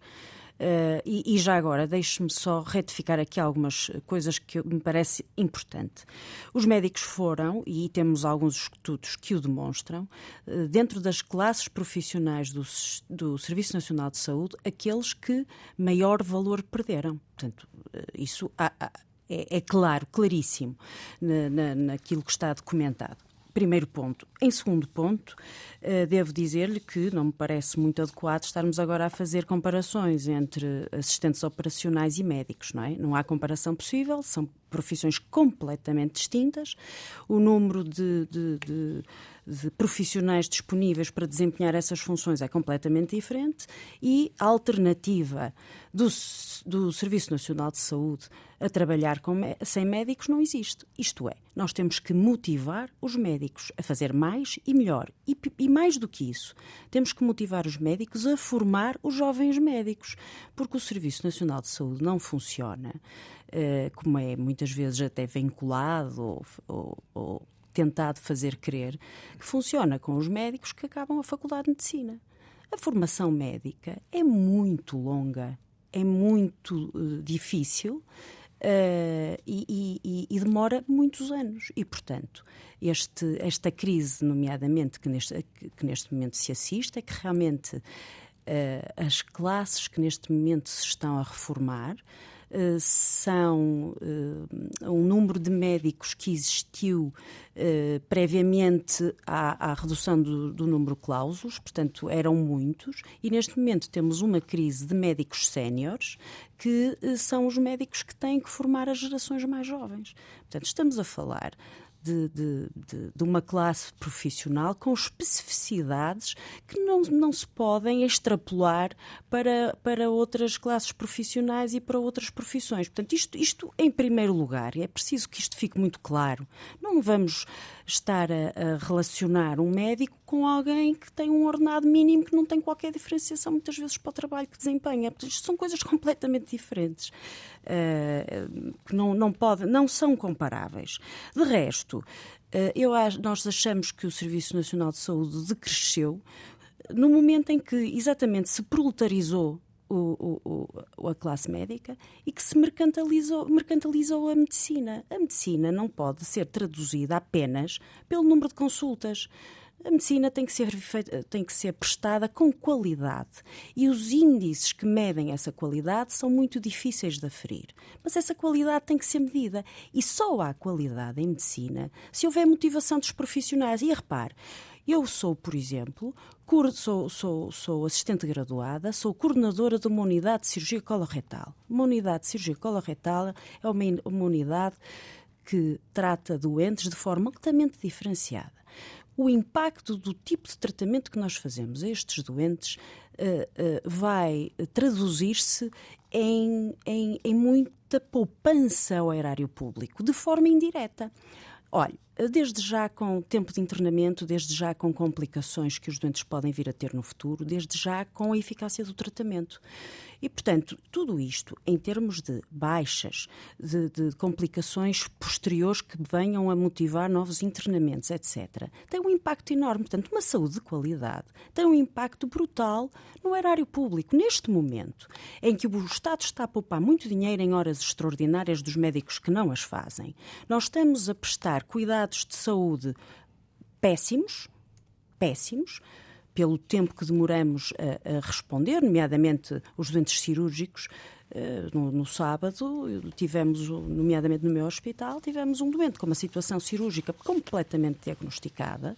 Uh, e, e, já agora, deixe-me só retificar aqui algumas coisas que me parece importante. Os médicos foram, e temos alguns estudos que o demonstram, uh, dentro das classes profissionais do, do Serviço Nacional de Saúde, aqueles que maior valor perderam. Portanto, uh, isso há, há é, é claro, claríssimo na, na, naquilo que está documentado. Primeiro ponto. Em segundo ponto, uh, devo dizer-lhe que não me parece muito adequado estarmos agora a fazer comparações entre assistentes operacionais e médicos, não é? Não há comparação possível, são profissões completamente distintas. O número de, de, de de profissionais disponíveis para desempenhar essas funções é completamente diferente e a alternativa do, do Serviço Nacional de Saúde a trabalhar com, sem médicos não existe. Isto é, nós temos que motivar os médicos a fazer mais e melhor. E, e mais do que isso, temos que motivar os médicos a formar os jovens médicos, porque o Serviço Nacional de Saúde não funciona, uh, como é muitas vezes até vinculado ou, ou, ou tentado fazer crer, que funciona com os médicos que acabam a Faculdade de Medicina. A formação médica é muito longa, é muito uh, difícil. Uh, e, e, e, demora muitos anos. E, portanto, este, esta crise, nomeadamente, que neste, que neste momento se assiste, é que realmente uh, as classes que neste momento se estão a reformar eh, são uh, um número de médicos que existiu uh, previamente à, à redução do, do, número de cláusulos, portanto eram muitos, e neste momento temos uma crise de médicos séniores que são os médicos que têm que formar as gerações mais jovens. Portanto, estamos a falar de, de, de, de, uma classe profissional com especificidades que não, não se podem extrapolar para, para outras classes profissionais e para outras profissões. Portanto, isto, isto em primeiro lugar, é preciso que isto fique muito claro. Não vamos estar a, a, relacionar um médico com alguém que tem um ordenado mínimo que não tem qualquer diferenciação muitas vezes para o trabalho que desempenha. Isto são coisas completamente diferentes, que não, não, pode, não são comparáveis. De resto, uh, eu, nós achamos que o Serviço Nacional de Saúde decresceu no momento em que exatamente se proletarizou o, o, a classe médica e que se mercantilizou, mercantilizou a medicina. A medicina não pode ser traduzida apenas pelo número de consultas. A medicina tem que, ser, tem que ser prestada com qualidade e os índices que medem essa qualidade são muito difíceis de aferir. Mas essa qualidade tem que ser medida e só há qualidade em medicina se houver motivação dos profissionais. E repare, eu sou, por exemplo, sou, sou, sou assistente graduada, sou coordenadora de uma unidade de cirurgia coloretal. Uma unidade de cirurgia coloretal é uma, uma unidade que trata doentes de forma altamente diferenciada. O impacto do tipo de tratamento que nós fazemos a estes doentes uh, uh, vai traduzir-se em, em, em muita poupança ao erário público, de forma indireta. Olha, desde já com tempo de internamento, desde já com complicações que os doentes podem vir a ter no futuro, desde já com a eficácia do tratamento. E, portanto, tudo isto, em termos de baixas, de, de, complicações posteriores que venham a motivar novos internamentos, etc., tem um impacto enorme. Portanto, uma saúde de qualidade tem um impacto brutal no erário público. Neste momento, em que o Estado está a poupar muito dinheiro em horas extraordinárias dos médicos que não as fazem, nós estamos a prestar cuidado estados de saúde péssimos, péssimos, pelo tempo que demoramos a, a responder, nomeadamente os doentes cirúrgicos. Uh, no, no, sábado, tivemos, nomeadamente no meu hospital, tivemos um doente com uma situação cirúrgica completamente diagnosticada,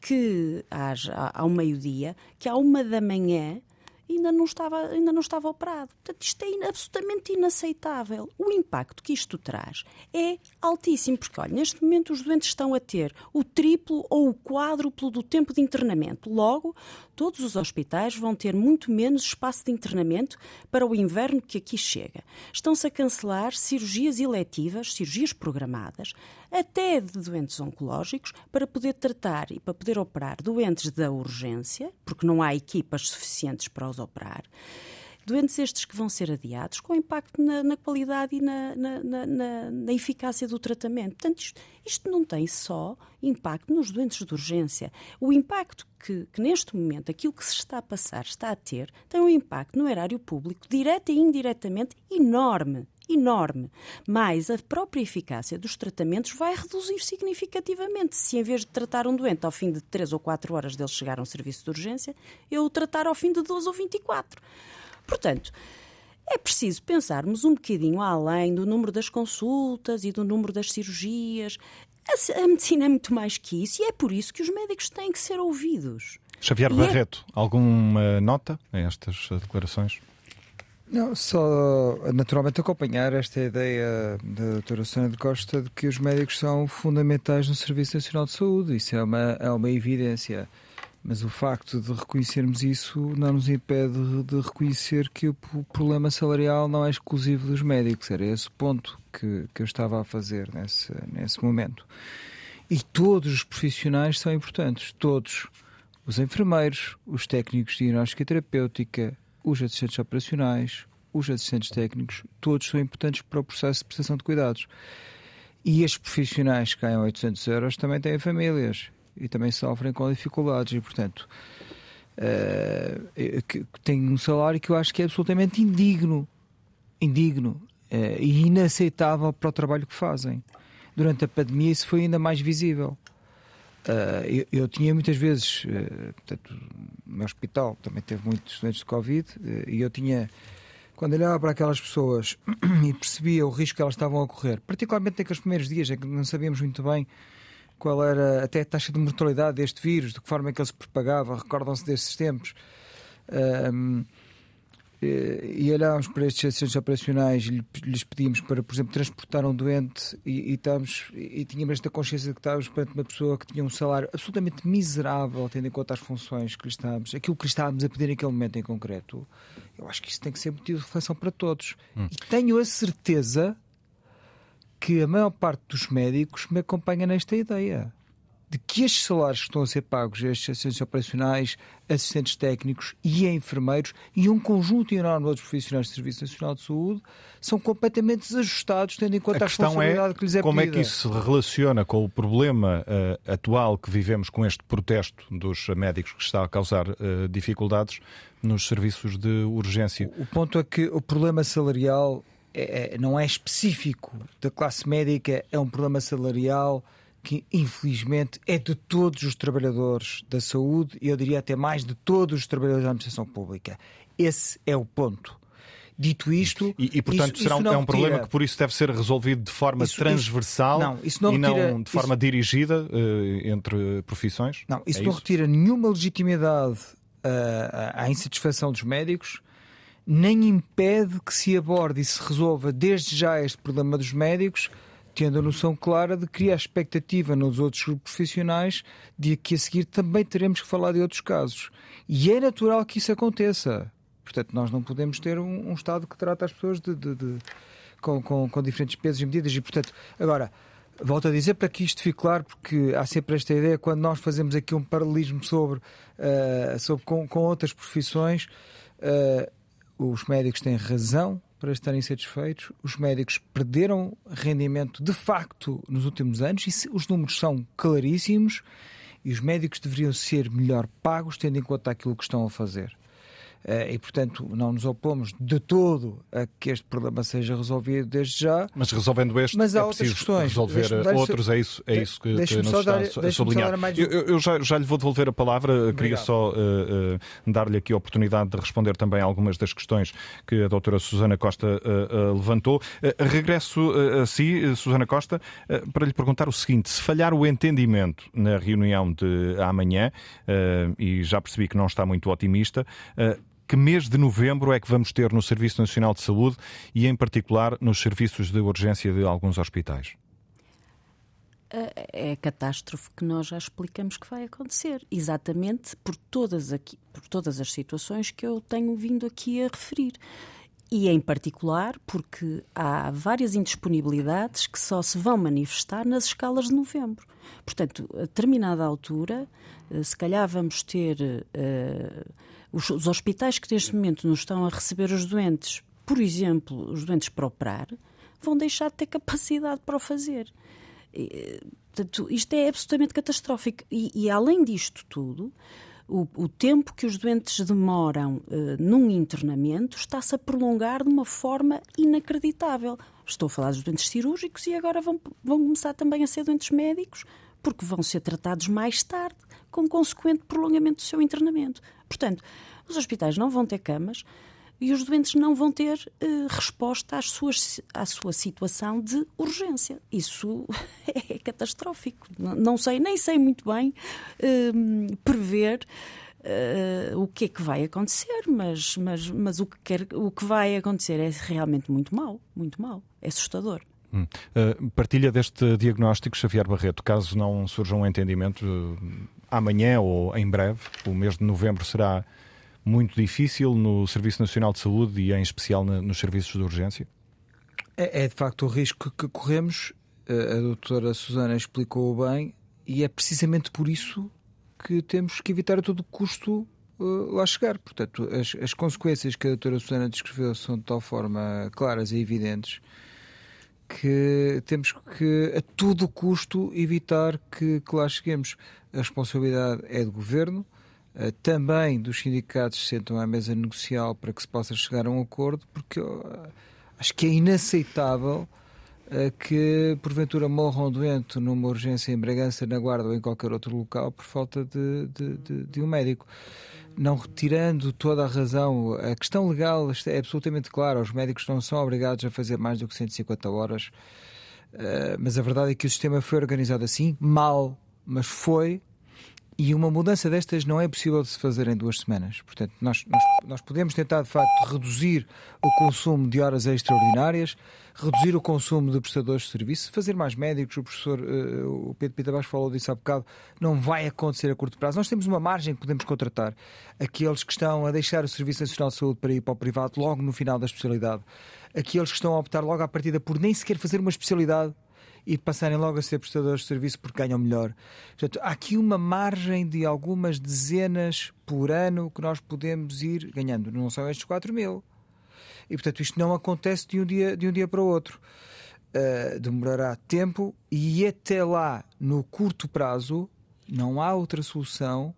que haja ao meio-dia, que à uma da manhã ainda não estava, ainda não estava operado. Portanto, isto é absolutamente inaceitável. O impacto que isto traz é altíssimo, porque, olha, neste momento os doentes estão a ter o triplo ou o quádruplo do tempo de internamento. Logo, todos os hospitais vão ter muito menos espaço de internamento para o inverno que aqui chega. Estão-se a cancelar cirurgias eletivas, cirurgias programadas, até de doentes oncológicos, para poder tratar e para poder operar doentes da urgência, porque não há equipas suficientes para os operar. Doentes estes que vão ser adiados, com impacto na, na qualidade e na, na, na, eficácia do tratamento. Portanto, isto, isto, não tem só impacto nos doentes de urgência. O impacto que, que, neste momento, aquilo que se está a passar, está a ter, tem um impacto no erário público, direta e indiretamente, enorme enorme, mas a própria eficácia dos tratamentos vai reduzir significativamente. Se em vez de tratar um doente ao fim de 3 ou 4 horas dele chegar a um serviço de urgência, eu o tratar ao fim de 12 ou 24. Portanto, é preciso pensarmos um bocadinho além do número das consultas e do número das cirurgias. A, medicina é muito mais que isso e é por isso que os médicos têm que ser ouvidos. Xavier e é Barreto, é... alguma nota a estas declarações? Não, só naturalmente acompanhar esta ideia da doutora Sônia de Costa de que os médicos são fundamentais no Serviço Nacional de Saúde. Isso é uma, é uma evidência. Mas o facto de reconhecermos isso não nos impede de reconhecer que o problema salarial não é exclusivo dos médicos. Era esse ponto que, que eu estava a fazer nesse, nesse momento. E todos os profissionais são importantes. Todos. Os enfermeiros, os técnicos de diagnóstica terapêutica, os assistentes operacionais, os assistentes técnicos, todos são importantes para o processo de prestação de cuidados. E estes profissionais que ganham 800 euros também têm famílias e também sofrem com dificuldades e, portanto, uh, têm um salário que eu acho que é absolutamente indigno, indigno uh, e inaceitável para o trabalho que fazem. Durante a pandemia isso foi ainda mais visível. Uh, eu, eu, tinha muitas vezes, uh, portanto, no meu hospital também teve muitos estudantes de Covid, uh, e eu tinha, quando olhava para aquelas pessoas e percebia o risco que elas estavam a correr, particularmente naqueles primeiros dias em que não sabíamos muito bem qual era até a taxa de mortalidade deste vírus, de que forma é que ele se propagava, recordam-se desses tempos. Eh, e olhámos para estes assistentes operacionais e lhes pedimos para, por exemplo, transportar um doente e, e, estamos, e tínhamos esta consciência de que estávamos perante uma pessoa que tinha um salário absolutamente miserável, tendo em conta as funções que lhe estávamos, aquilo que lhe estávamos a pedir naquele momento em concreto. Eu acho que isso tem que ser motivo de reflexão para todos. Hum. E tenho a certeza que a maior parte dos médicos me acompanha nesta ideia de que estes salários que estão a ser pagos a estes assistentes operacionais, assistentes técnicos e enfermeiros e um conjunto enorme de outros profissionais do Serviço Nacional de Saúde são completamente desajustados, tendo em conta a, a responsabilidade é, que lhes é como pedida. Como é que isso se relaciona com o problema uh, atual que vivemos com este protesto dos médicos que está a causar uh, dificuldades nos serviços de urgência? O, o ponto é que o problema salarial é, é, não é específico da classe médica, é um problema salarial que infelizmente é de todos os trabalhadores da saúde e eu diria até mais de todos os trabalhadores da administração pública. Esse é o ponto. Dito isto. E, e portanto, isso, será isso um, é um problema que por isso deve ser resolvido de forma isso, transversal não, não e retira, não de forma dirigida uh, entre profissões? Não, isso é não retira nenhuma legitimidade uh, à insatisfação dos médicos, nem impede que se aborde e se resolva desde já este problema dos médicos tendo a noção clara de criar expectativa nos outros profissionais de que a seguir também teremos que falar de outros casos. E é natural que isso aconteça. Portanto, nós não podemos ter um, um Estado que trata as pessoas de, de, de, com, com, com, diferentes pesos e medidas. E, portanto, agora, volto a dizer para que isto fique claro, porque há sempre esta ideia, quando nós fazemos aqui um paralelismo sobre, uh, sobre com, com outras profissões, uh, os médicos têm razão para estarem satisfeitos. Os médicos perderam rendimento de facto nos últimos anos e os números são claríssimos e os médicos deveriam ser melhor pagos tendo em conta aquilo que estão a fazer. E, portanto, não nos opomos de todo a que este problema seja resolvido desde já. Mas resolvendo este, mas há é outras questões. resolver outros, é isso, é isso que, que nos está dar, a sublinhar. Mais... Eu, eu já, já, lhe vou devolver a palavra, Obrigado. queria só uh, uh, dar-lhe aqui a oportunidade de responder também a algumas das questões que a doutora Susana Costa uh, levantou. regresso a si, Susana Costa, para lhe perguntar o seguinte: se falhar o entendimento na reunião de amanhã, e já percebi que não está muito otimista, que mês de novembro é que vamos ter no Serviço Nacional de Saúde e, em particular, nos serviços de urgência de alguns hospitais? É a catástrofe que nós já explicamos que vai acontecer, exatamente por todas, aqui, por todas as situações que eu tenho vindo aqui a referir. E em particular porque há várias indisponibilidades que só se vão manifestar nas escalas de novembro. Portanto, a determinada altura, eh, se calhar vamos ter. Uh, os, os hospitais que neste momento não estão a receber os doentes, por exemplo, os doentes para operar, vão deixar de ter capacidade para o fazer. E, portanto, isto é absolutamente catastrófico. E, e além disto tudo, o, o, tempo que os doentes demoram uh, num internamento está-se a prolongar de uma forma inacreditável. Estou a falar dos doentes cirúrgicos e agora vão, vão começar também a ser doentes médicos, porque vão ser tratados mais tarde, com consequente prolongamento do seu internamento. Portanto, os hospitais não vão ter camas e os doentes não vão ter uh, resposta às suas, à sua situação de urgência. Isso é catastrófico. Não, não sei, nem sei muito bem uh, prever. Uh, o que é que vai acontecer, mas, mas, mas o, que quer, o que vai acontecer é realmente muito mau, muito mau, é assustador. Hum. Uh, partilha deste diagnóstico, Xavier Barreto, caso não surja um entendimento uh, amanhã ou em breve, o mês de novembro será muito difícil no Serviço Nacional de Saúde e em especial nos serviços de urgência? É, é, de facto o risco que corremos. A doutora Susana explicou bem e é precisamente por isso que temos que evitar a todo custo uh, lá chegar. Portanto, as, as consequências que a doutora Susana descreveu são de tal forma claras e evidentes que temos que, a todo custo, evitar que, que lá cheguemos. A responsabilidade é do governo, eh, também dos sindicatos sentam à mesa negocial para que se possa chegar a um acordo, porque acho que é inaceitável que porventura morra um doente numa urgência em Bragança, na Guarda ou em qualquer outro local por falta de, de, de, de um médico. Não retirando toda a razão, a questão legal é absolutamente clara: os médicos não são obrigados a fazer mais do que 150 horas, eh, mas a verdade é que o sistema foi organizado assim, mal, mas foi e uma mudança destas não é possível de se fazer em duas semanas. Portanto, nós, nós, nós, podemos tentar, de facto, reduzir o consumo de horas extraordinárias, reduzir o consumo de prestadores de serviço, fazer mais médicos. O professor uh, o Pedro Pita Baixo falou disso há bocado. Não vai acontecer a curto prazo. Nós temos uma margem que podemos contratar. Aqueles que estão a deixar o Serviço Nacional de Saúde para ir para o privado logo no final da especialidade. Aqueles que estão a optar logo à partida por nem sequer fazer uma especialidade e passarem logo a ser prestadores de serviço porque ganham melhor. Portanto, há aqui uma margem de algumas dezenas por ano que nós podemos ir ganhando. Não são estes 4 mil. E, portanto, isto não acontece de um dia, de um dia para o outro. Uh, demorará tempo e até lá, no curto prazo, não há outra solução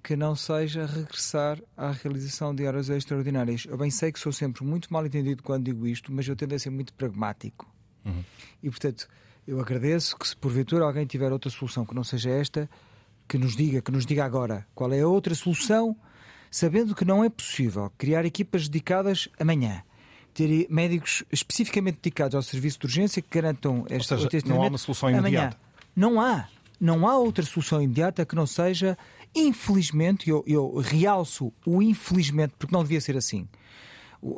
que não seja regressar à realização de horas extraordinárias. Eu bem sei que sou sempre muito mal entendido quando digo isto, mas eu tendo a ser muito pragmático. Uhum. E portanto, eu agradeço que se porventura alguém tiver outra solução que não seja esta, que nos diga, que nos diga agora qual é a outra solução, sabendo que não é possível criar equipas dedicadas amanhã. Ter médicos especificamente dedicados ao serviço de urgência que garantam este, Ou seja, não há uma solução imediata. Não há. Não há outra solução imediata que não seja, infelizmente, eu, eu realço o infelizmente, porque não devia ser assim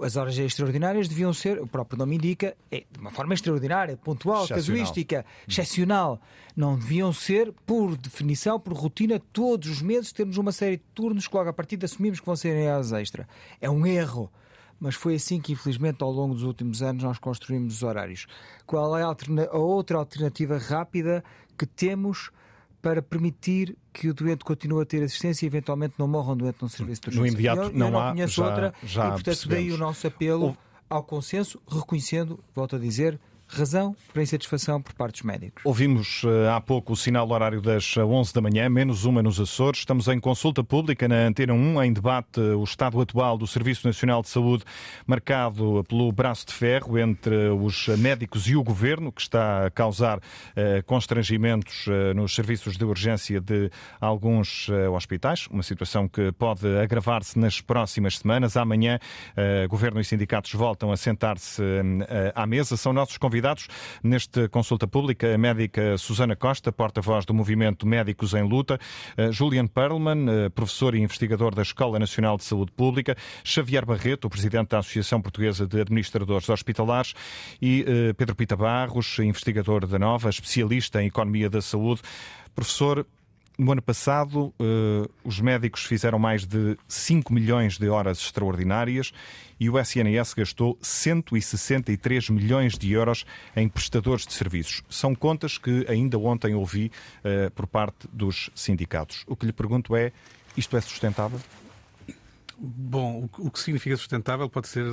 as horas extraordinárias deviam ser, o próprio nome indica, é, de uma forma extraordinária, pontual, excepcional. casuística, excepcional. Não deviam ser, por definição, por rotina, todos os meses termos uma série de turnos que logo a partir assumimos que vão ser horas extra. É um erro. Mas foi assim que, infelizmente, ao longo dos últimos anos, nós construímos os horários. Qual é a, a outra alternativa rápida que temos para permitir que o doente continue a ter assistência e eventualmente não morra um doente num serviço de urgência. No imediato eu, não, eu não há, conheço já, outra já e portanto percebemos. daí o nosso apelo ao consenso, reconhecendo, volto a dizer, razão para insatisfação por parte dos médicos. Ouvimos uh, há pouco o sinal horário das 11 da manhã, menos uma nos Açores. Estamos em consulta pública na Antena 1, em debate uh, o estado atual do Serviço Nacional de Saúde, marcado pelo braço de ferro entre os médicos e o governo, que está a causar constrangimentos nos serviços de urgência de alguns hospitais, uma situação que pode agravar-se nas próximas semanas. Amanhã, governo e sindicatos voltam a sentar-se à mesa. São nossos convidados convidados. Neste consulta pública a médica Susana Costa, porta-voz do movimento Médicos em Luta, eh, Julian Perlman, eh, professor e investigador da Escola Nacional de Saúde Pública, Xavier Barreto, presidente da Associação Portuguesa de Administradores Hospitalares. E eh, Pedro Pita Barros, investigador da Nova, especialista em Economia da Saúde. Professor, no ano passado, uh, os médicos fizeram mais de 5 milhões de horas extraordinárias e o SNS gastou 163 milhões de euros em prestadores de serviços. São contas que ainda ontem ouvi uh, por parte dos sindicatos. O que lhe pergunto é: isto é sustentável? Bom, o que significa sustentável pode ser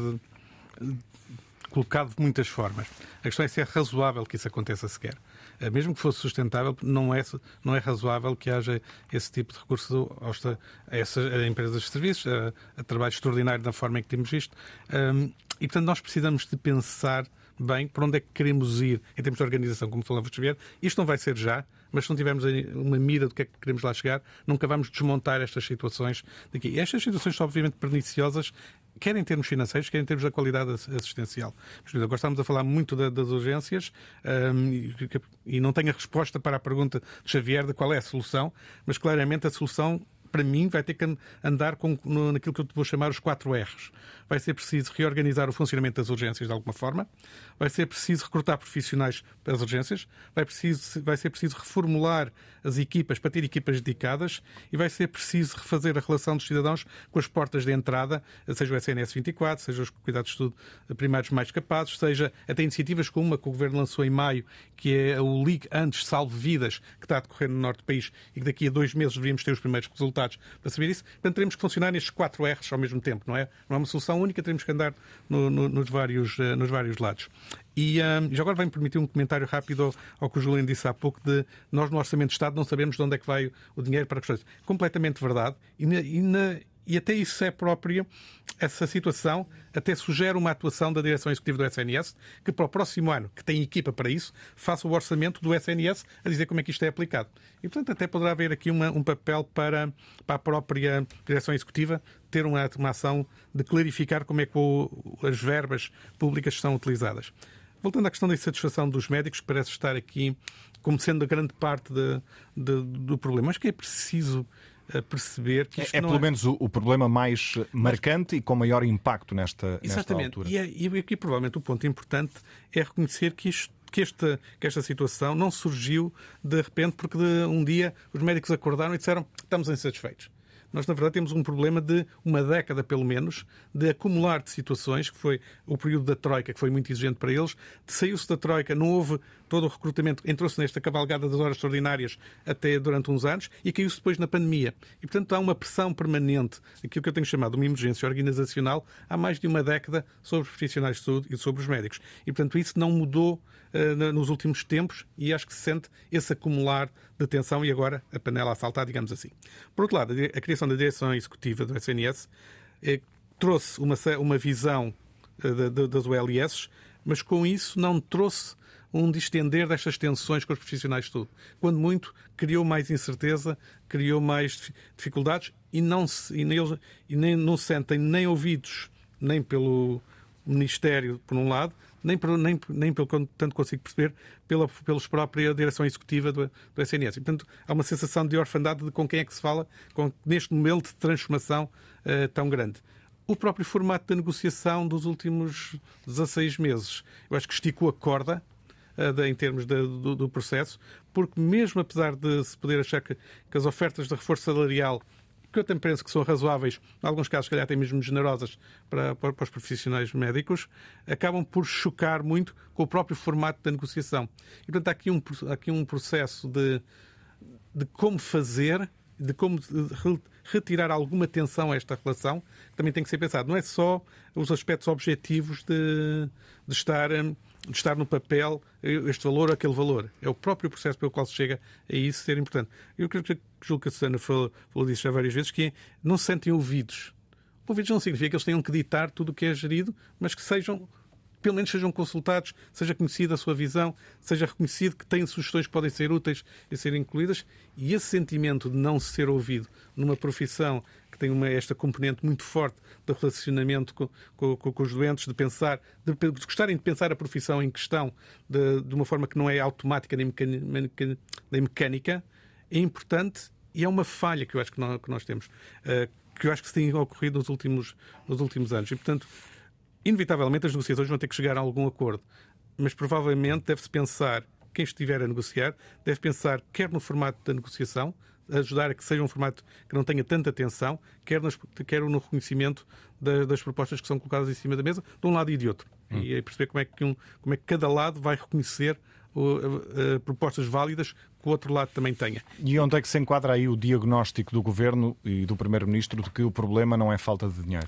colocado de muitas formas. A questão é se é razoável que isso aconteça sequer. Eh, mesmo que fosse sustentável, não é, não é razoável que haja esse tipo de recurso a, essas, empresas de serviços, a, a, trabalho extraordinário da forma em que temos isto. Um, e, portanto, nós precisamos de pensar bem para onde é que queremos ir em termos de organização, como falava Xavier. Isto não vai ser já, mas se não tivermos uma mira do que é que queremos lá chegar, nunca vamos desmontar estas situações daqui. Estas situações são obviamente perniciosas quer em termos financeiros, quer em termos da qualidade assistencial. Agora estamos a falar muito das urgências e, não tenho a resposta para a pergunta de Xavier de qual é a solução, mas claramente a solução para mim, vai ter que andar com, no, naquilo que eu vou chamar os quatro R's. Vai ser preciso reorganizar o funcionamento das urgências de alguma forma, vai ser preciso recrutar profissionais para as urgências, vai, preciso, vai ser preciso reformular as equipas para ter equipas dedicadas e vai ser preciso refazer a relação dos cidadãos com as portas de entrada, seja o SNS 24, seja os cuidados de estudo primários mais capazes, seja até iniciativas como uma que o Governo lançou em maio, que é o Ligue Antes Salve Vidas, que está a decorrer no norte do país e que daqui a dois meses deveríamos ter os primeiros resultados para saber isso. Portanto, teremos que funcionar nestes quatro R's ao mesmo tempo, não é? Não é uma solução única, teremos que andar no, no, nos, vários, uh, nos vários lados. E um, já agora vai-me permitir um comentário rápido ao, ao, que o Juliano disse há pouco de nós no Orçamento de Estado não sabemos de onde é que vai o dinheiro para questões. Completamente verdade. E, na, e na, e até isso é próprio, essa situação até sugere uma atuação da direção executiva do SNS, que para o próximo ano, que tem equipa para isso, faça o orçamento do SNS a dizer como é que isto é aplicado. E, portanto, até poderá haver aqui uma, um papel para, para a própria direção executiva ter uma, uma ação de clarificar como é que o, as verbas públicas são utilizadas. Voltando à questão da insatisfação dos médicos, parece estar aqui como sendo a grande parte de, de, do problema. Acho que é preciso a perceber que isto é, é pelo é... menos o, o, problema mais marcante Mas... e com maior impacto nesta, Exatamente. nesta altura. E, é, e aqui provavelmente o ponto importante é reconhecer que isto que esta, que esta situação não surgiu de repente porque de um dia os médicos acordaram e disseram estamos insatisfeitos. Nós, na verdade, temos um problema de uma década, pelo menos, de acumular de situações, que foi o período da Troika, que foi muito exigente para eles. Saiu-se da Troika, não houve todo o recrutamento, entrou-se nesta cavalgada das horas extraordinárias até durante uns anos e caiu-se depois na pandemia. E, portanto, há uma pressão permanente, aquilo que eu tenho chamado uma emergência organizacional, há mais de uma década sobre os profissionais de saúde e sobre os médicos. E, portanto, isso não mudou uh, nos últimos tempos e acho que se sente esse acumular de tensão e agora a panela a saltar, digamos assim. Por outro lado, a criação da direção executiva do SNS eh, trouxe uma, uma visão eh, das OLS, mas com isso não trouxe um distender destas tensões com os profissionais tudo. Quando muito, criou mais incerteza, criou mais dificuldades e não, se, e e nem, não se sentem nem ouvidos nem pelo Ministério, por um lado, nem, por, nem, nem pelo tanto consigo perceber, pela pelos própria direção executiva do, do SNS. E, portanto, há uma sensação de orfandade de com quem é que se fala com, neste momento de transformação uh, tão grande o próprio formato da negociação dos últimos 16 meses. Eu acho que esticou a corda uh, em termos de, do, do, processo, porque mesmo apesar de se poder achar que, que as ofertas de reforço salarial que eu também penso que são razoáveis, em alguns casos, se calhar até mesmo generosas para, para, para, os profissionais médicos, acabam por chocar muito com o próprio formato da negociação. E, portanto, há aqui um, aqui um processo de, de como fazer, de como retirar alguma tensão a esta relação, que também tem que ser pensado. Não é só os aspectos objetivos de, de estar hum, de estar no papel este valor ou aquele valor. É o próprio processo pelo qual se chega a isso ser importante. Eu creio que julgo que a Susana falou, falou disso já várias vezes, que é, não se sentem ouvidos. Ouvidos não significa que eles tenham que ditar tudo o que é gerido, mas que sejam pelo menos sejam consultados, seja conhecida a sua visão, seja reconhecido que têm sugestões que podem ser úteis e ser incluídas. E esse sentimento de não ser ouvido numa profissão que tem uma, esta componente muito forte de relacionamento com, com, com os doentes, de pensar, de, de, gostarem de pensar a profissão em questão de, de uma forma que não é automática nem, mecânica, nem mecânica, é importante e é uma falha que eu acho que nós, que nós temos, uh, que eu acho que se tem ocorrido nos últimos, nos últimos anos. E, portanto, inevitavelmente as negociações vão ter que chegar a algum acordo, mas provavelmente deve-se pensar, quem estiver a negociar, deve pensar quer no formato da negociação, ajudar a que seja um formato que não tenha tanta tensão, quer, nas, quer no reconhecimento das, das, propostas que são colocadas em cima da mesa, de um lado e de outro. Hum. E aí perceber como é, que um, como é que cada lado vai reconhecer uh, uh, propostas válidas que o outro lado também tenha. E onde é que se enquadra aí o diagnóstico do Governo e do Primeiro-Ministro de que o problema não é falta de dinheiro?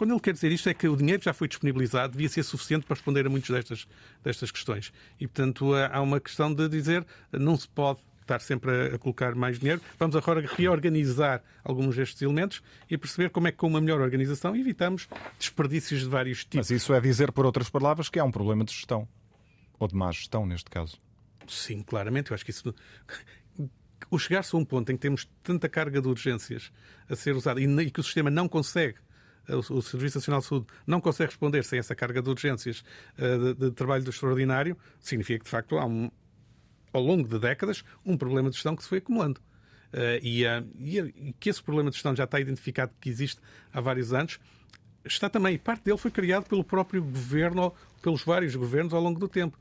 Quando ele quer dizer isto é que o dinheiro já foi disponibilizado, devia ser suficiente para responder a muitas destas, destas questões. E, portanto, há uma questão de dizer não se pode estar sempre a, colocar mais dinheiro. Vamos agora reorganizar alguns destes elementos e perceber como é que, com uma melhor organização, evitamos desperdícios de vários tipos. Mas isso é dizer, por outras palavras, que há um problema de gestão. Ou de má gestão, neste caso. Sim, claramente. Eu acho que isso o chegar-se a um ponto em que temos tanta carga de urgências a ser usada e que o sistema não consegue o Serviço Nacional de Saúde não consegue responder sem essa carga de urgências eh, de, de trabalho do extraordinário, significa que, de facto, há um, ao longo de décadas, um problema de gestão que se foi acumulando. Uh, e, e, que esse problema de gestão já está identificado que existe há vários anos, está também, parte dele foi criado pelo próprio governo, pelos vários governos ao longo do tempo.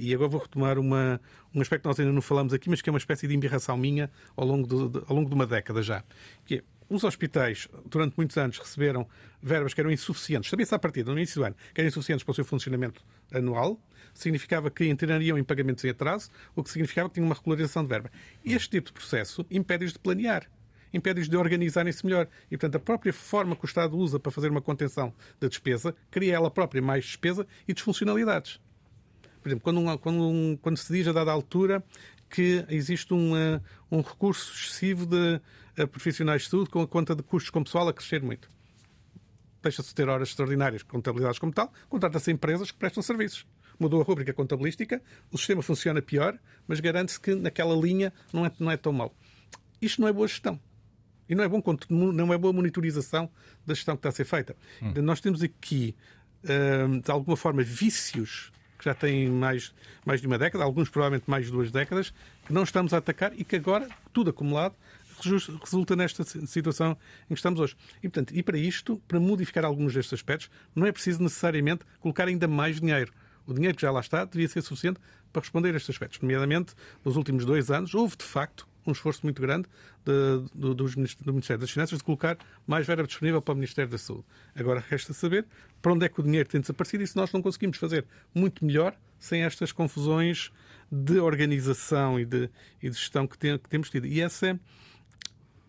E agora vou retomar uma, um aspecto que nós ainda não falamos aqui, mas que é uma espécie de embirração minha ao longo de, de, ao longo de uma década já. Que é, os hospitais, durante muitos anos, receberam verbas que eram insuficientes, sabia-se à partida, no início do ano, que eram insuficientes para o seu funcionamento anual, significava que entrariam em pagamentos em atraso, o que significava que tinham uma regularização de verba. Este tipo de processo impede-os de planear impede-os de organizarem-se melhor. E, portanto, a própria forma que o Estado usa para fazer uma contenção da despesa cria ela própria mais despesa e desfuncionalidades. Por exemplo, quando, um, quando, um, quando se diz a dada altura que existe um, uh, um recurso excessivo de uh, profissionais de saúde com a conta de custos com pessoal a crescer muito. Deixa-se de ter horas extraordinárias contabilizadas como tal, contrata-se empresas que prestam serviços. Mudou a rubrica contabilística, o sistema funciona pior, mas garante-se que naquela linha não é, não é tão mau. Isto não é boa gestão. E não é, bom, não é boa monitorização da gestão que está a ser feita. Hum. Nós temos aqui, uh, de alguma forma, vícios que já têm mais, mais de uma década, alguns provavelmente mais de duas décadas, que não estamos a atacar e que agora, tudo acumulado, resulta nesta situação em que estamos hoje. E, portanto, e para isto, para modificar alguns destes aspectos, não é preciso necessariamente colocar ainda mais dinheiro. O dinheiro que já lá está devia ser suficiente para responder a estes aspectos. Nomeadamente, nos últimos dois anos, houve de facto um esforço muito grande de, de, do, do Ministério das Finanças de colocar mais verba disponível para o Ministério da Saúde. Agora resta saber para onde é que o dinheiro tem desaparecido e se nós não conseguimos fazer muito melhor sem estas confusões de organização e de, e de gestão que, tem, que, temos tido. E essa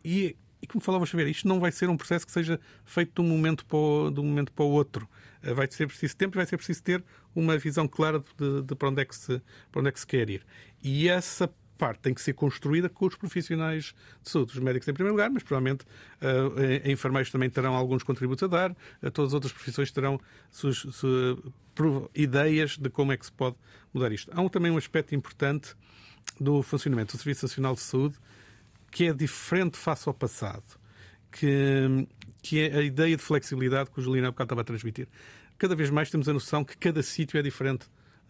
e, e como falava Xavier, isto não vai ser um processo que seja feito de um momento para o, de um momento para o outro. Eh, vai ser preciso tempo, vai ser preciso ter uma visão clara de, de para, onde é que se, para onde é que se quer ir. E essa parte tem que ser construída com os profissionais de saúde. Os médicos em primeiro lugar, mas provavelmente uh, enfermeiros também terão alguns contributos a dar, uh, todas as outras profissões terão suas, ideias de como é que se pode mudar isto. Há um, também um aspecto importante do funcionamento do Serviço Nacional de Saúde que é diferente face ao passado, que, que é a ideia de flexibilidade que o Juliano há estava a transmitir. Cada vez mais temos a noção que cada sítio é diferente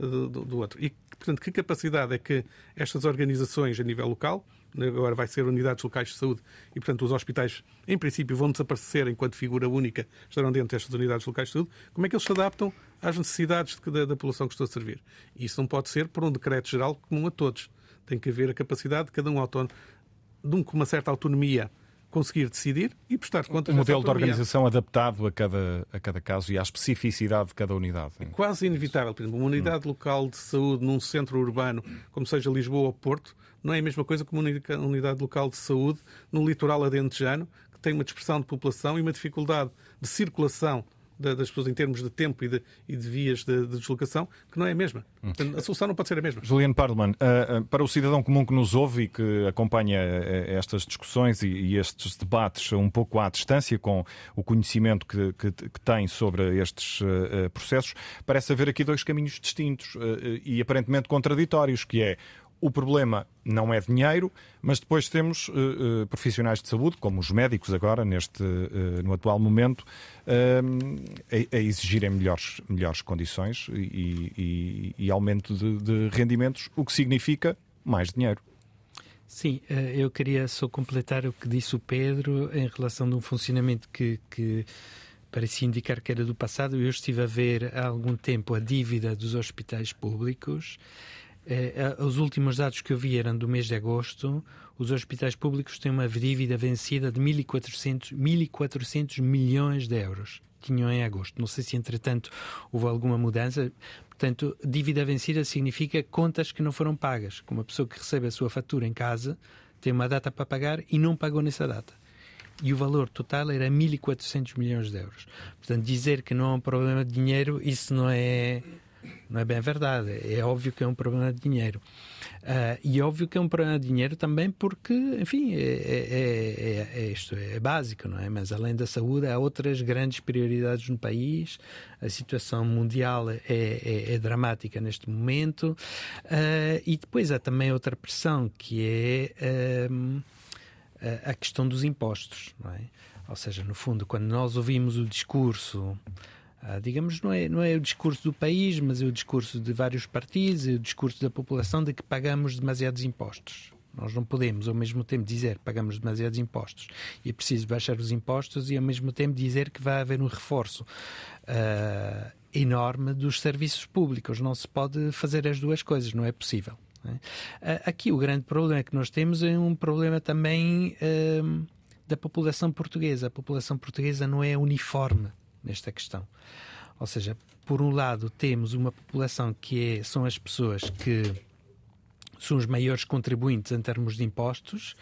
do, do, outro. E Portanto, que capacidade é que estas organizações a nível local, agora vai ser unidades locais de saúde, e portanto os hospitais, em princípio, vão desaparecer enquanto figura única, estarão dentro destas unidades locais de saúde, como é que eles se adaptam às necessidades da, da população que estou a servir? E isso não pode ser por um decreto geral comum a todos. Tem que haver a capacidade de cada um autónomo, de uma certa autonomia conseguir decidir e prestar contas. Um modelo de organização adaptado a cada, a cada caso e à especificidade de cada unidade. É quase inevitável. Por exemplo, uma unidade hum. local de saúde num centro urbano, como seja Lisboa ou Porto, não é a mesma coisa que uma unidade local de saúde no litoral adentejano, que tem uma dispersão de população e uma dificuldade de circulação das pessoas em termos de tempo e de, e de vias de, de, deslocação, que não é a mesma. Portanto, a solução não pode ser a mesma. Juliano Parleman, uh, para o cidadão comum que nos ouve e que acompanha uh, estas discussões e, estes debates um pouco à distância, com o conhecimento que, que, que tem sobre estes processos, parece haver aqui dois caminhos distintos e aparentemente contraditórios, que é o problema não é dinheiro, mas depois temos uh, uh, profissionais de saúde, como os médicos agora, neste, uh, no atual momento, a, a, exigirem melhores, melhores condições e, e, e aumento de, de, rendimentos, o que significa mais dinheiro. Sim, eu queria só completar o que disse o Pedro em relação de um funcionamento que, que parecia indicar que era do passado. Eu estive a ver há algum tempo a dívida dos hospitais públicos é, é, os últimos dados que eu vi eram do mês de agosto. Os hospitais públicos têm uma dívida vencida de 1.400, 1.400 milhões de euros. Tinham em agosto. Não sei se, entretanto, houve alguma mudança. Portanto, dívida vencida significa contas que não foram pagas. Como uma pessoa que recebe a sua fatura em casa tem uma data para pagar e não pagou nessa data. E o valor total era 1.400 milhões de euros. Portanto, dizer que não há um problema de dinheiro, isso não é não é bem verdade. É óbvio que é um problema de dinheiro. Uh, e é óbvio que é um problema de dinheiro também porque, enfim, é, é, é, é, isto é básico, não é? Mas além da saúde, há outras grandes prioridades no país. A situação mundial é, dramática neste momento. Uh, e depois há também outra pressão que é a questão dos impostos, não é? Ou seja, no fundo, quando nós ouvimos o discurso ah, digamos, não é, não é o discurso do país, mas é o discurso de vários partidos, é o discurso da população de que pagamos demasiados impostos. Nós não podemos, ao mesmo tempo, dizer que pagamos demasiados impostos e é preciso baixar os impostos e, ao mesmo tempo, dizer que vai haver um reforço uh, enorme dos serviços públicos. Não se pode fazer as duas coisas, não é possível. Uh, aqui o grande problema que nós temos é um problema também da população portuguesa. A população portuguesa não é uniforme nesta questão. Ou seja, por um lado, temos uma população que é, são as pessoas que são os maiores contribuintes em termos de impostos,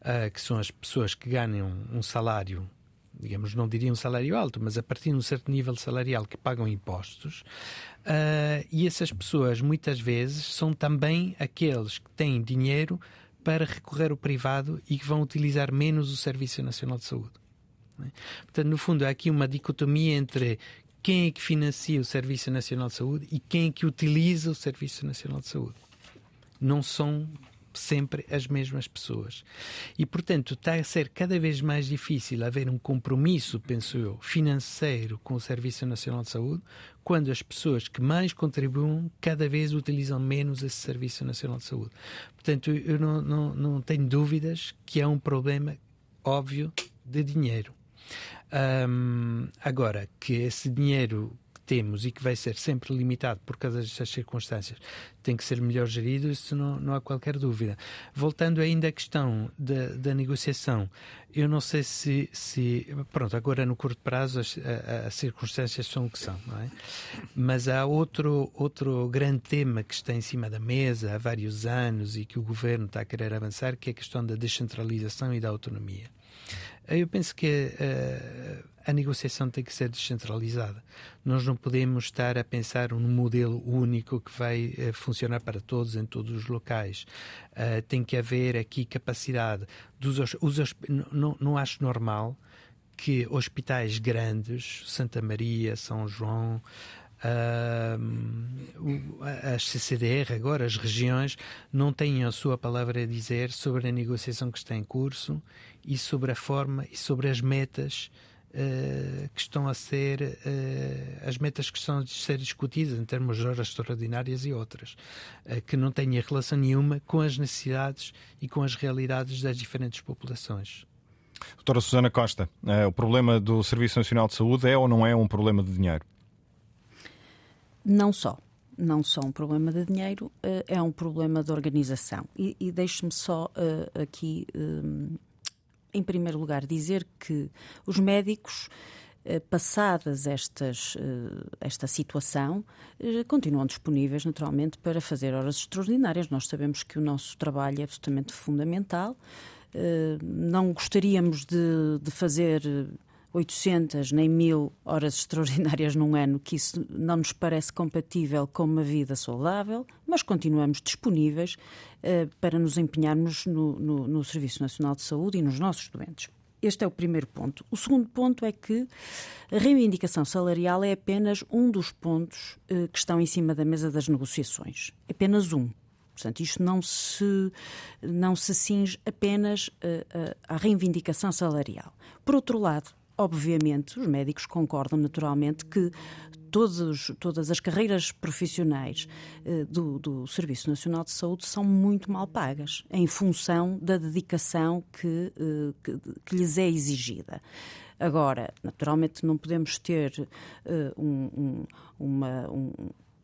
uh, que são as pessoas que ganham um salário, digamos, não diria um salário alto, mas a partir de um certo nível salarial que pagam impostos. Uh, e essas pessoas, muitas vezes, são também aqueles que têm dinheiro para recorrer ao privado e que vão utilizar menos o Serviço Nacional de Saúde. É? Portanto, no fundo, há aqui uma dicotomia entre quem é que financia o Serviço Nacional de Saúde e quem é que utiliza o Serviço Nacional de Saúde. Não são sempre as mesmas pessoas. E, portanto, está a ser cada vez mais difícil haver um compromisso, penso eu, financeiro com o Serviço Nacional de Saúde, quando as pessoas que mais contribuem cada vez utilizam menos esse Serviço Nacional de Saúde. Portanto, eu não, não, não tenho dúvidas que há um problema óbvio de dinheiro. Um, agora, que esse dinheiro temos e que vai ser sempre limitado por causa destas circunstâncias tem que ser melhor gerido, isso não, não há qualquer dúvida. Voltando ainda à questão da, da negociação, eu não sei se, se. Pronto, agora no curto prazo as, as circunstâncias são o que são, não é? Mas há outro, outro grande tema que está em cima da mesa há vários anos e que o governo está a querer avançar, que é a questão da descentralização e da autonomia. Eu penso que a, eh, a negociação tem que ser descentralizada. Nós não podemos estar a pensar num modelo único que vai uh, funcionar para todos em todos os locais. Uh, tem que haver aqui capacidade dos os, não, não acho normal que hospitais grandes, Santa Maria, São João, uh, as CCDR, agora as regiões, não têm a sua palavra a dizer sobre a negociação que está em curso e sobre a forma e sobre as metas uh, que estão a ser, uh, as metas que estão a ser discutidas em termos de horas extraordinárias e outras, uh, que não têm relação nenhuma com as necessidades e com as realidades das diferentes populações. Doutora Susana Costa, o problema do Serviço Nacional de Saúde é ou não é um problema de dinheiro? Não só. Não só um problema de dinheiro, é um problema de organização. E, e deixe-me só aqui em primeiro lugar, dizer que os médicos eh, passadas estas, eh, esta situação, eh, continuam disponíveis, naturalmente, para fazer horas extraordinárias. Nós sabemos que o nosso trabalho é absolutamente fundamental. Não gostaríamos de, de fazer 800 nem 1000 horas extraordinárias num ano, que isso não nos parece compatível com uma vida saudável, mas continuamos disponíveis uh, para nos empenharmos no, no, no Serviço Nacional de Saúde e nos nossos doentes. Este é o primeiro ponto. O segundo ponto é que a reivindicação salarial é apenas um dos pontos uh, que estão em cima da mesa das negociações. Apenas um. Portanto, isto não se, não se cinge apenas uh, à reivindicação salarial. Por outro lado, obviamente, os médicos concordam naturalmente que todos, todas as carreiras profissionais uh, do, do, Serviço Nacional de Saúde são muito mal pagas, em função da dedicação que, que, que lhes é exigida. Agora, naturalmente, não podemos ter um, um, uma, um,